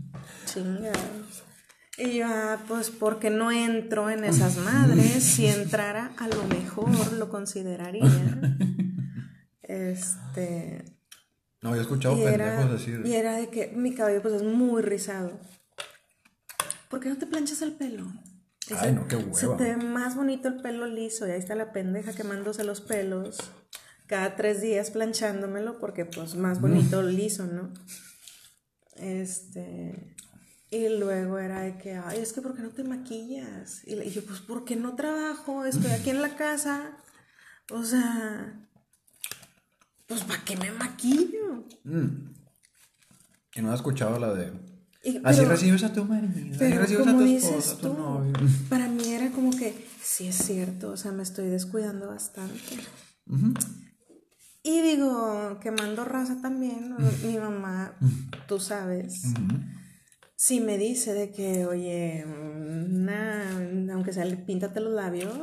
Chingados. Y yo, ah, pues porque no entro en esas madres. Si entrara, a lo mejor lo consideraría. Este. No, yo he escuchado pendejos decir. y era de que mi cabello pues es muy rizado. ¿Por qué no te planchas el pelo? Ay, se- no, qué Se hueva. te ve más bonito el pelo liso y ahí está la pendeja quemándose los pelos cada tres días planchándomelo porque pues más bonito liso, ¿no? Este... Y luego era de que, ay, es que ¿por qué no te maquillas? Y le- y yo, pues porque no trabajo, estoy aquí en la casa. O sea, pues ¿para qué me maquillo? Mm. Y no has escuchado la de. Y- Así pero- recibes a tu marido. Así Pero recibes a tu dices esposa, a tu tú, novio. para mí era como que, sí es cierto, o sea, me estoy descuidando bastante. Y digo, quemando raza también, ¿no? mi mamá, tú sabes, si me dice de que, oye, aunque sea, píntate los labios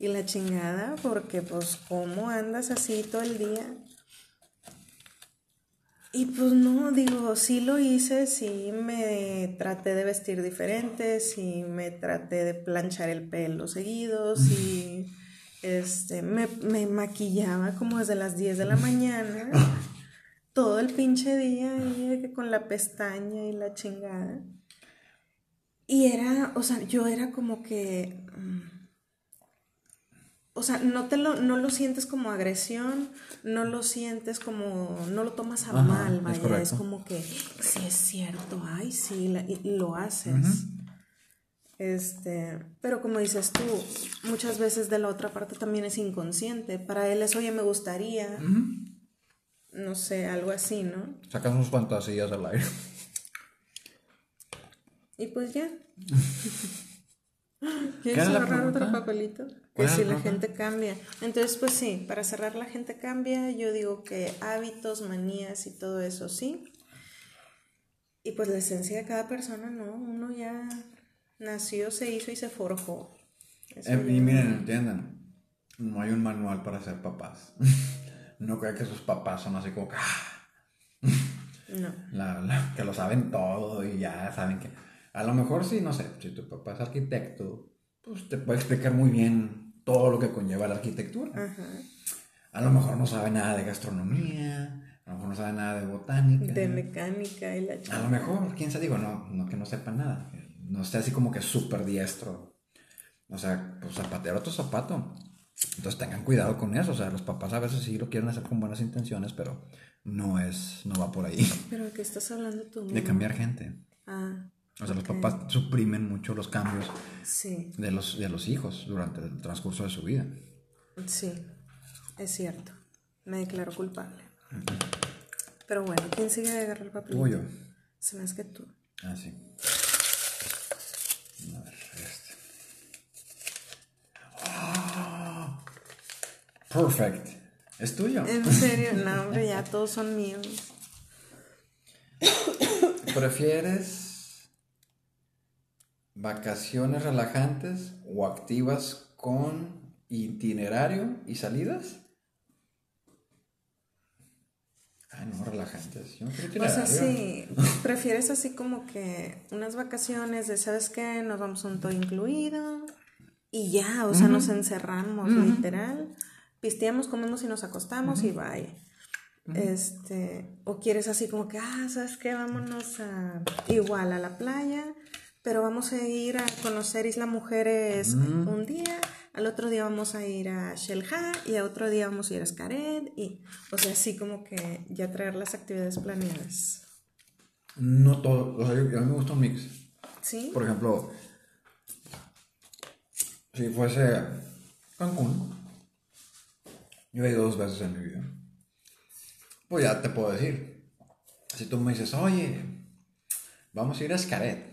y la chingada, porque pues, ¿cómo andas así todo el día? Y pues no, digo, sí lo hice, sí me traté de vestir diferente, sí me traté de planchar el pelo seguido, sí este, me, me maquillaba como desde las 10 de la mañana, todo el pinche día ahí con la pestaña y la chingada. Y era, o sea, yo era como que... o sea, no te lo, no lo sientes como agresión, no lo sientes como, no lo tomas a Ajá, mal, vaya, es, como que, sí es cierto, ay, sí, la- y, y lo haces. Este, pero como dices tú, muchas veces de la otra parte también es inconsciente. Para él es, oye, me gustaría, no sé, algo así, ¿no? Sacas sus fantasías al aire. Y pues ya. ¿Quieres agarrar otro papelito? Que ¿Cuál era si la gente cambia. Entonces, pues sí, para cerrar la gente cambia, yo digo que hábitos, manías y todo eso sí. Y pues la esencia de cada persona, ¿no? Uno ya nació, se hizo y se forjó. Eso Eh, y miren, entiendan. No hay un manual para ser papás. no crean que sus papás son así como que, ah, No. la- la- que lo saben todo y ya saben que. A lo mejor sí, no sé, si tu papá es arquitecto, pues te puede explicar muy bien todo lo que conlleva la arquitectura. Ajá. A lo mejor no sabe nada de gastronomía, a lo mejor no sabe nada de botánica. De mecánica y la A lo mejor, quién sabe, digo, no, no que no sepa nada. No esté así como que súper diestro. O sea, pues zapatero a tu zapato. Entonces tengan cuidado con eso. O sea, los papás a veces sí lo quieren hacer con buenas intenciones, pero no es, no va por ahí. ¿Pero de qué estás hablando tú? De mamá? cambiar gente. Ah, O sea, los papás suprimen mucho los cambios sí, de los, de los hijos durante el transcurso de su vida. sí, es cierto. Me declaro culpable. Pero bueno, ¿quién sigue de agarrar el papel? Tú yo. Se me hace que tú. Ah, sí. A ver, este. ¡Ah! Perfect. ¿Es tuyo? En serio, no, hombre, ya todos son míos. ¿Prefieres vacaciones relajantes o activas con itinerario y salidas? Ah, no, relajantes. Yo no quiero O sea, sí, prefieres así como que unas vacaciones de, ¿sabes qué? Nos vamos a un todo incluido y ya, o sea, nos encerramos, literal. Pisteamos, comemos y nos acostamos y bye. Este, o quieres así como que, ah, ¿sabes qué? Vámonos a, igual a la playa, pero vamos a ir a conocer Isla Mujeres un día, al otro día vamos a ir a Shelha y a otro día vamos a ir a Scaret y, o sea, así como que ya traer las actividades planeadas. No todo. O sea, yo- a mí me gusta un mix. ¿Sí? Por ejemplo, si fuese Cancún, yo he ido dos veces en mi vida. Pues ya te puedo decir. Si tú me dices, oye, vamos a ir a Escaret.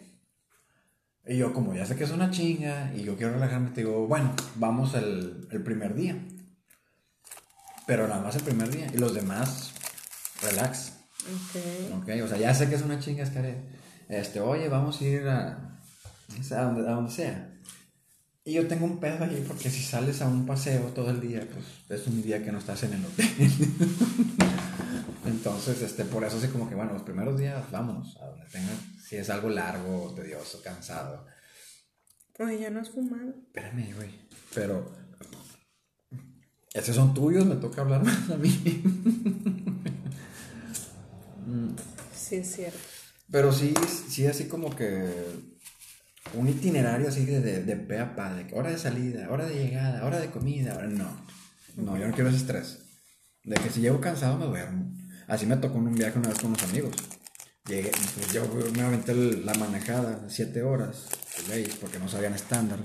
Y yo, como ya sé que es una chinga y yo quiero relajarme, te digo, bueno, vamos el, el primer día. Pero nada más el primer día. Y los demás, relax. Ok. Ok, o sea, ya sé que es una chinga Escaret. Este, oye, vamos a ir a, a, donde, a donde sea. Y yo tengo un pedo ahí porque si sales a un paseo todo el día, pues es un día que no estás en el hotel. Entonces, este, por eso así como que, bueno, los primeros días vámonos a donde tenga, si es algo largo, tedioso, cansado. Oye, ya no has fumado. Espérame, güey. Pero, esos son tuyos, me toca hablar más a mí. Sí, es cierto. Pero sí, sí, así como que un itinerario así de, de, de pe a pa, de hora de salida, hora de llegada, hora de comida, hora... no. No, yo no quiero ese estrés. De que si llego cansado me duermo. Así me tocó en un viaje una vez con unos amigos. Llegué, yo me aventé la manejada, siete horas, pues, porque no sabían estándar.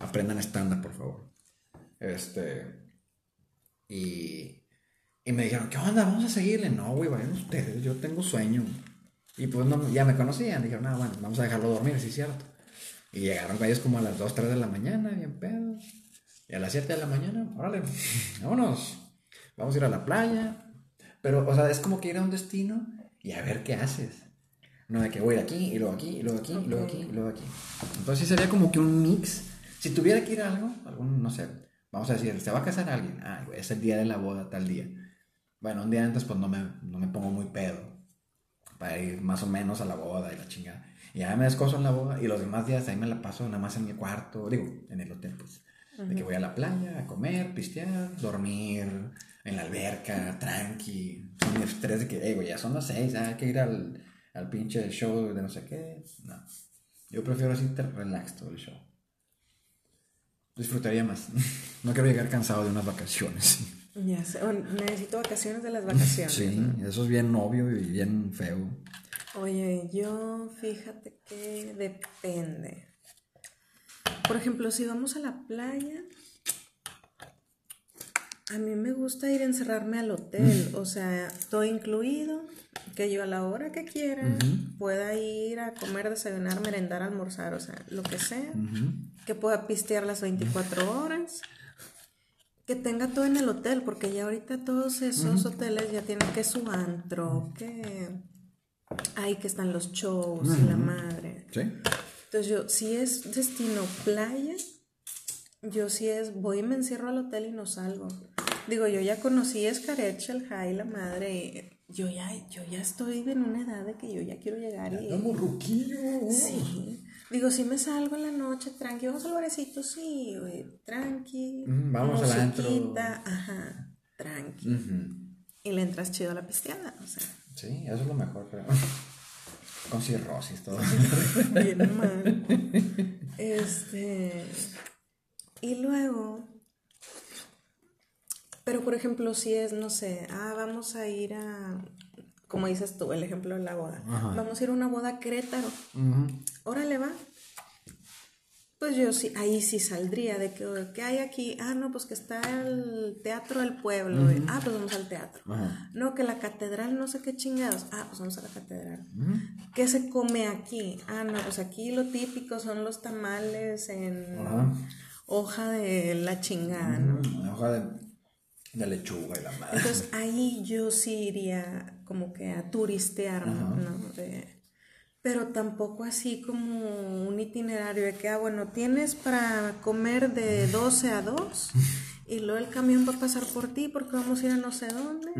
Aprendan estándar, por favor. Este. Y. Y me dijeron, ¿qué onda? Vamos a seguirle. No, güey, vayan ustedes, yo tengo sueño. Y pues no, ya me conocían, dijeron, no, bueno, vamos a dejarlo dormir, sí cierto. Y llegaron ellos como a las 2, 3 de la mañana, bien pedo. Y a las 7 de la mañana, órale, vámonos. Vamos a ir a la playa. Pero, o sea, es como que ir a un destino y a ver qué haces. No de que voy aquí, y luego aquí, y luego aquí, y luego aquí, y luego aquí. Entonces sí sería como que un mix. Si tuviera que ir a algo, algún, no sé, vamos a decir, se va a casar alguien. Ah, es el día de la boda, tal día. Bueno, un día antes pues no me, no me pongo muy pedo. Para ir más o menos a la boda y la chingada. Y ya me descoso en la boda y los demás días ahí me la paso nada más en mi cuarto, digo, en el hotel pues. De que voy a la playa a comer, pistear, dormir, en la alberca, tranqui. Son mis tres de que, hey, güey, ya son las seis, hay que ir al, al pinche show de no sé qué. No. Yo prefiero así relax todo el show. Disfrutaría más. No quiero llegar cansado de unas vacaciones. Ya sé, necesito vacaciones de las vacaciones. Sí, ¿no? eso es bien obvio y bien feo. Oye, yo fíjate que depende. Por ejemplo, si vamos a la playa, a mí me gusta ir a encerrarme al hotel, o sea, todo incluido, que yo a la hora que quiera pueda ir a comer, desayunar, merendar, almorzar, o sea, lo que sea, que pueda pistear las 24 horas, que tenga todo en el hotel, porque ya ahorita todos esos hoteles ya tienen que su antro, que ahí que están los shows y la madre. ¿Sí? Entonces yo, si es destino playa, yo sí es, voy y me encierro al hotel y no salgo. Digo, yo ya conocí Escaret, el High, la madre, yo ya, yo ya estoy en una edad de que yo ya quiero llegar y... ruquillo. Sí. Digo, si me salgo en la noche, tranqui, vamos al barecito, sí, güey, tranqui. Mm, vamos al antro. Ajá, tranqui. Y le entras chido a la pisteada, o sea, Sí, eso es lo mejor, creo. Con cirrosis, todo. bien mal. Este. Y luego. Pero por ejemplo, si es, no sé, ah, vamos a ir a. Como dices tú, el ejemplo de la boda. Ajá. Vamos a ir a una boda a Querétaro. Ujú. Órale, va. Pues yo sí, ahí sí saldría de que, ¿qué hay aquí? Ah, no, pues que está el Teatro del Pueblo. Ah, pues vamos al teatro. No, que la catedral, no sé qué chingados. Ah, pues vamos a la catedral. ¿Qué se come aquí? Ah, no, pues aquí lo típico son los tamales en. Hoja de la chingada, ¿no? Mm, Hoja de De lechuga y la madre. Entonces ahí yo sí iría como que a turistear, ¿no? ¿no? De- pero tampoco así como un itinerario de que, ah, bueno, tienes para comer de 12 a 2 y luego el camión va a pasar por ti porque vamos a ir a no sé dónde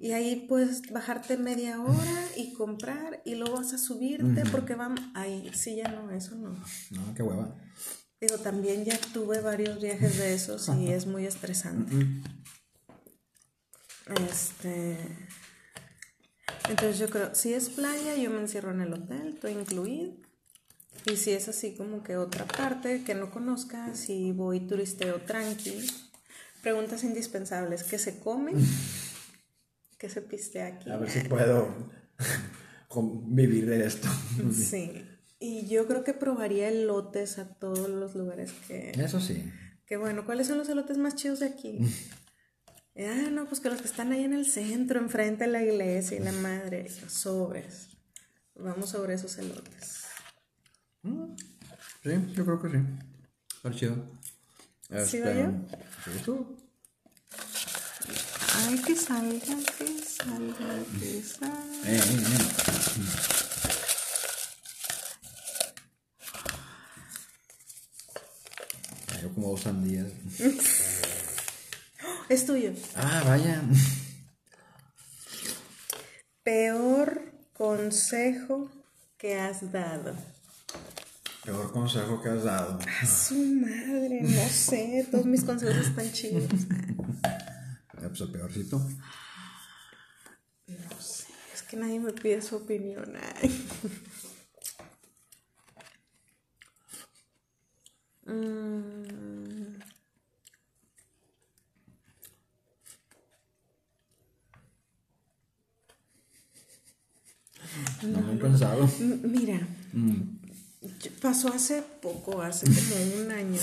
y ahí puedes bajarte media hora y comprar y luego vas a subirte porque vamos, ahí sí ya no, eso no. No, qué hueva. Digo, también ya tuve varios viajes de esos y es muy estresante. Este. Entonces yo creo, si es playa, yo me encierro en el hotel, todo incluido. Y si es así como que otra parte que no conozca, si voy turisteo tranqui. Preguntas indispensables, ¿qué se come? ¿Qué se pistea aquí? A ver si puedo vivir de esto. Sí. Y yo creo que probaría elotes a todos los lugares que, Eso sí. Que bueno, ¿cuáles son los elotes más chidos de aquí? Ah, no, pues que los que están ahí en el centro, enfrente de la iglesia y la madre, sobres. Vamos sobre esos elotes. Sí, yo creo que sí. Está chido. ¿Sí Este, yo? sí, tú. Ay, que salga, que salga, que salga. Eh, eh, eh. Ay, Yo como dos sandías. Es tuyo. Ah, vaya. Peor consejo que has dado. Peor consejo que has dado. A su madre, no sé, todos mis consejos están chidos. Pues el peorcito. No sé, es que nadie me pide su opinión. Ay. Mm, No lo he pensado. m- mira, yo- pasó hace poco, hace como un año.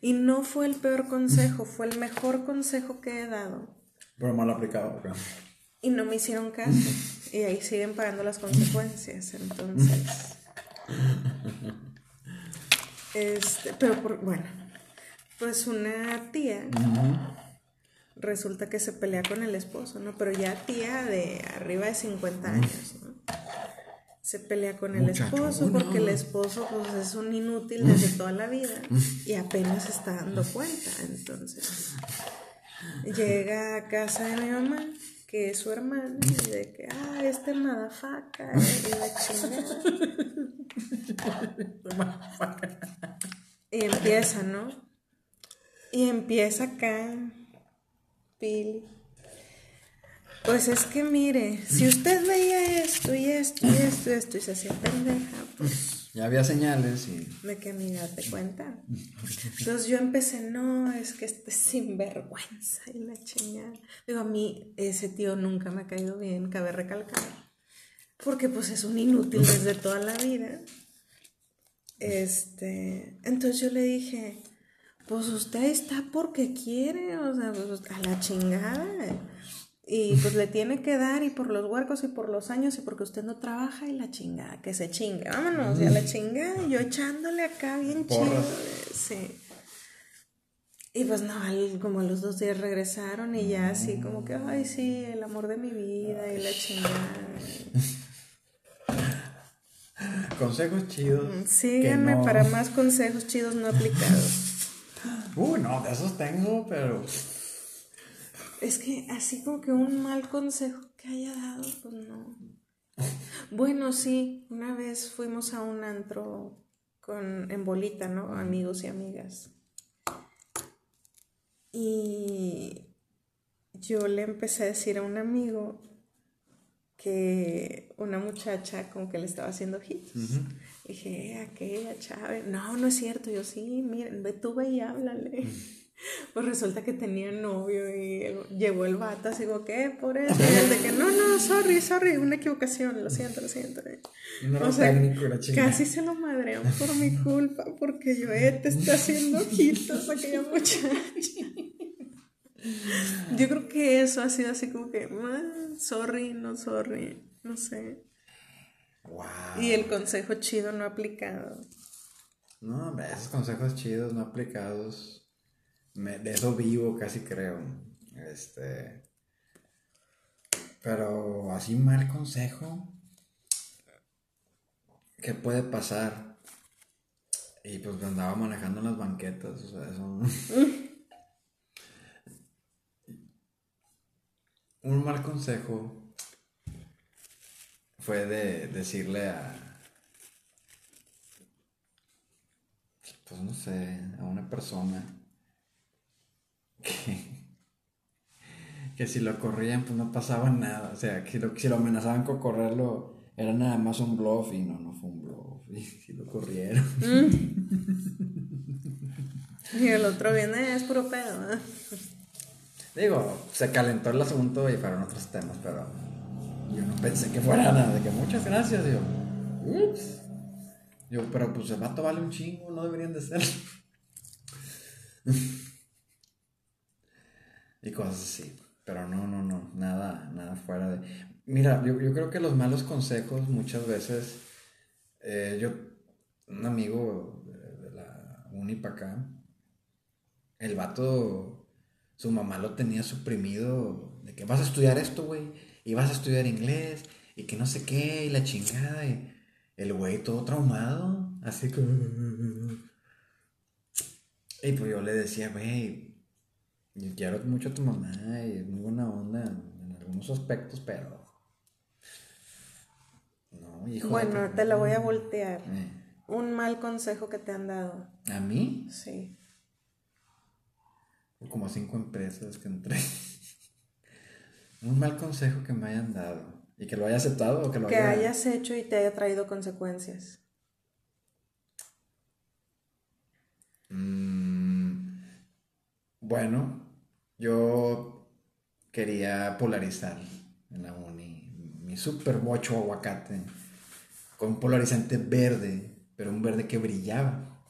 Y no fue el peor consejo, fue el mejor consejo que he dado. Pero mal aplicado. Y no me hicieron caso. Y ahí siguen pagando las consecuencias. Entonces. Este, pero por, bueno. Pues una tía. Resulta que se pelea con el esposo, ¿no? Pero ya tía de arriba de 50 años, ¿no? Se pelea con el esposo porque el esposo pues, es un inútil desde toda la vida y apenas se está dando cuenta. Entonces, llega a casa de mi mamá, que es su hermana, y de que, ah, este madafaca, y la chingada. Y empieza, ¿no? Y empieza acá, Pili. Pues es que mire, si usted veía esto y esto y esto y esto y se hacía pendeja, pues Ya había señales y. de que mi date cuenta. Entonces yo empecé, no, es que este es sinvergüenza y la chingada. Digo, a mí ese tío nunca me ha caído bien, cabe recalcar. Porque pues es un inútil desde toda la vida. Este, entonces yo le dije, pues usted está porque quiere, o sea, pues, a la chingada. Y pues le tiene que dar y por los huercos y por los años y porque usted no trabaja y la chingada, que se chingue. Vámonos, y a la chingada, y yo echándole acá bien chido. Sí. Y pues no, como a los dos días regresaron y ya así como que, ay, sí, el amor de mi vida y la chingada. Consejos chidos. Síganme que no- para más consejos chidos no aplicados. Uy, no, de esos tengo, pero. Es que así como que un mal consejo que haya dado, pues no. Bueno, sí, una vez fuimos a un antro con, en bolita, ¿no? Amigos y amigas. Y yo le empecé a decir a un amigo que una muchacha como que le estaba haciendo hits. Dije, "Eh, aquella Chávez. No, no es cierto. Yo sí, miren, ve tú ve y háblale. Pues resulta que tenía novio y él- llegó el vato así como, ¿qué? Por eso. Y él de que, no, no, sorry, sorry, una equivocación, lo siento, lo siento. No O sea, técnico y la chingada. Casi se lo madrean por mi culpa, porque yo eh, te está haciendo ojitos a aquella muchacha. Yo creo que eso ha sido así como que, "Ah, sorry, no sorry, no sé. Wow. Y el consejo chido no aplicado. No, hombre, esos consejos chidos, no aplicados. De eso vivo casi creo. Este. Pero así mal consejo. ¿Qué puede pasar? Y pues andaba manejando en las banquetas, o sea, eso. Un mal consejo fue de decirle a. Pues no sé, a una persona que, que si lo corrían, pues no pasaba nada. O sea, que si lo, si lo amenazaban con correrlo, era nada más un bluff y no, no fue un bluff. Y si lo corrieron. y el otro viene, es puro pedo. Digo, se calentó el asunto y fueron otros temas, pero yo no pensé que fuera nada, de que muchas gracias, yo. Ups. Yo, pero pues el vato vale un chingo, no deberían de ser. y cosas así. Pero no, no, no, nada, nada fuera de... Mira, yo, yo creo que los malos consejos muchas veces, eh, yo, un amigo de, la uni para acá, el vato, su mamá lo tenía suprimido de que vas a estudiar esto, güey, y vas a estudiar inglés, y que no sé qué, y la chingada, y el güey todo traumado, así como... Y pues yo le decía, güey, yo quiero mucho a tu mamá y es muy buena onda en, algunos aspectos, pero. No, hijo. Bueno, te lo voy a voltear. Eh. Un mal consejo que te han dado. ¿A mí? Sí. Como cinco empresas que entré. Un mal consejo que me hayan dado. ¿Y que lo haya aceptado o que lo que hayas hecho y te haya traído consecuencias. Mm, bueno, yo quería polarizar en la uni mi super mocho aguacate con un polarizante verde, pero un verde que brillaba.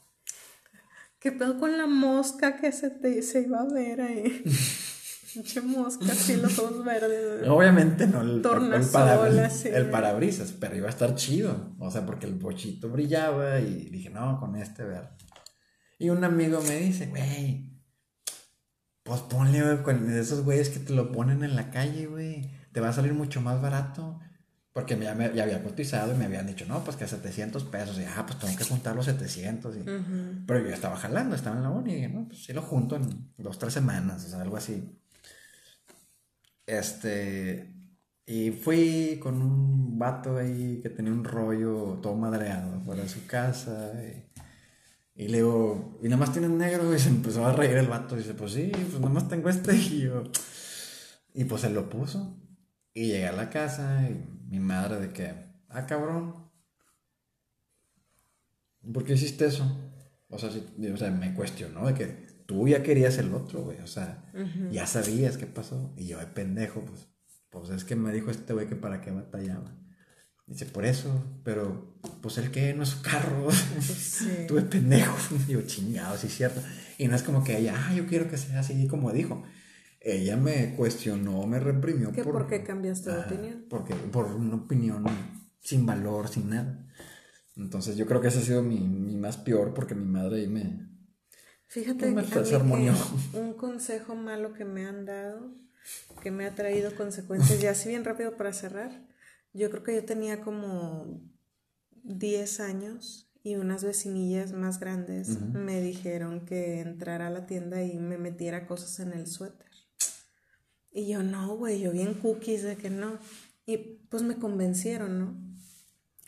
¿Qué pedo con la mosca que se, te, se iba a ver ahí? Mucha mosca, así los ojos verdes. Obviamente no el, el, el, parabrisas, pero iba a estar chido. O sea, porque el bochito brillaba y dije, no, con este verde. Y un amigo me dice, güey, pues ponle, güey, con esos güeyes que te lo ponen en la calle, güey. Te va a salir mucho más barato. Porque ya, me, ya había cotizado y me habían dicho, no, pues que a 700 pesos. Y, ah, pues tengo que juntar los 700. Pero yo estaba jalando, estaba en la uni. Y dije, no, pues sí lo junto en dos, tres semanas, o sea, algo así. Este. Y fui con un vato ahí que tenía un rollo todo madreado fuera de su casa. Y y le digo, ¿y nada más tienes negro? Y se empezó a reír el vato. Y dice, pues sí, pues nada más tengo este. Y yo, y pues él lo puso. Y llegué a la casa y mi madre de que, ah, cabrón, ¿por qué hiciste eso? O sea, o sea, me cuestionó de que tú ya querías el otro, güey. O sea, ya sabías qué pasó. Y yo, de pendejo, pues, pues es que me dijo este güey que para qué batallaba. Dice, por eso, pero pues el que no es su carro. Sí. Tuve pendejo. Digo, chingado, sí es cierto. Y no es como que ella, ah, yo quiero que sea así como dijo. Ella me cuestionó, me reprimió. ¿Qué, por, qué cambiaste de opinión? Porque, por una opinión sin valor, sin nada. Entonces yo creo que ese ha sido mi, mi más peor porque mi madre ahí me... Fíjate pues, que un consejo malo que me han dado, que me ha traído consecuencias, y así bien rápido para cerrar yo creo que yo tenía como 10 años y unas vecinillas más grandes me dijeron que entrara a la tienda y me metiera cosas en el suéter. Y yo no, güey, yo bien cookies de que no. Y pues me convencieron, ¿no?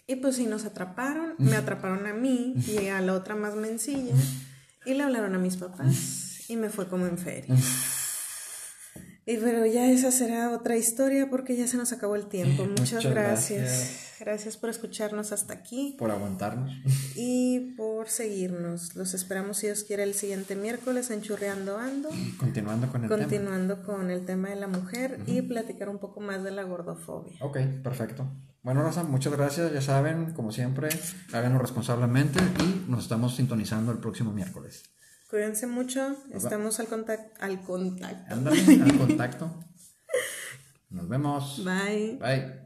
Y pues sí nos atraparon, me atraparon a mí y a la otra más mencilla y le hablaron a mis papás y me fue como en feria. Y pero ya esa será otra historia porque ya se nos acabó el tiempo. Muchas, gracias. gracias. por escucharnos hasta aquí. Por aguantarnos. Y por seguirnos. Los esperamos, si Dios quiere, el siguiente miércoles en Churreando Ando. Continuando con el continuando con el tema de la mujer y platicar un poco más de la gordofobia. Ok, perfecto. Bueno, Rosa, muchas gracias. Ya saben, como siempre, háganlo responsablemente y nos estamos sintonizando el próximo miércoles. Cuídense mucho. Estamos al, contacto al contacto. al contacto. Nos vemos. Bye. Bye.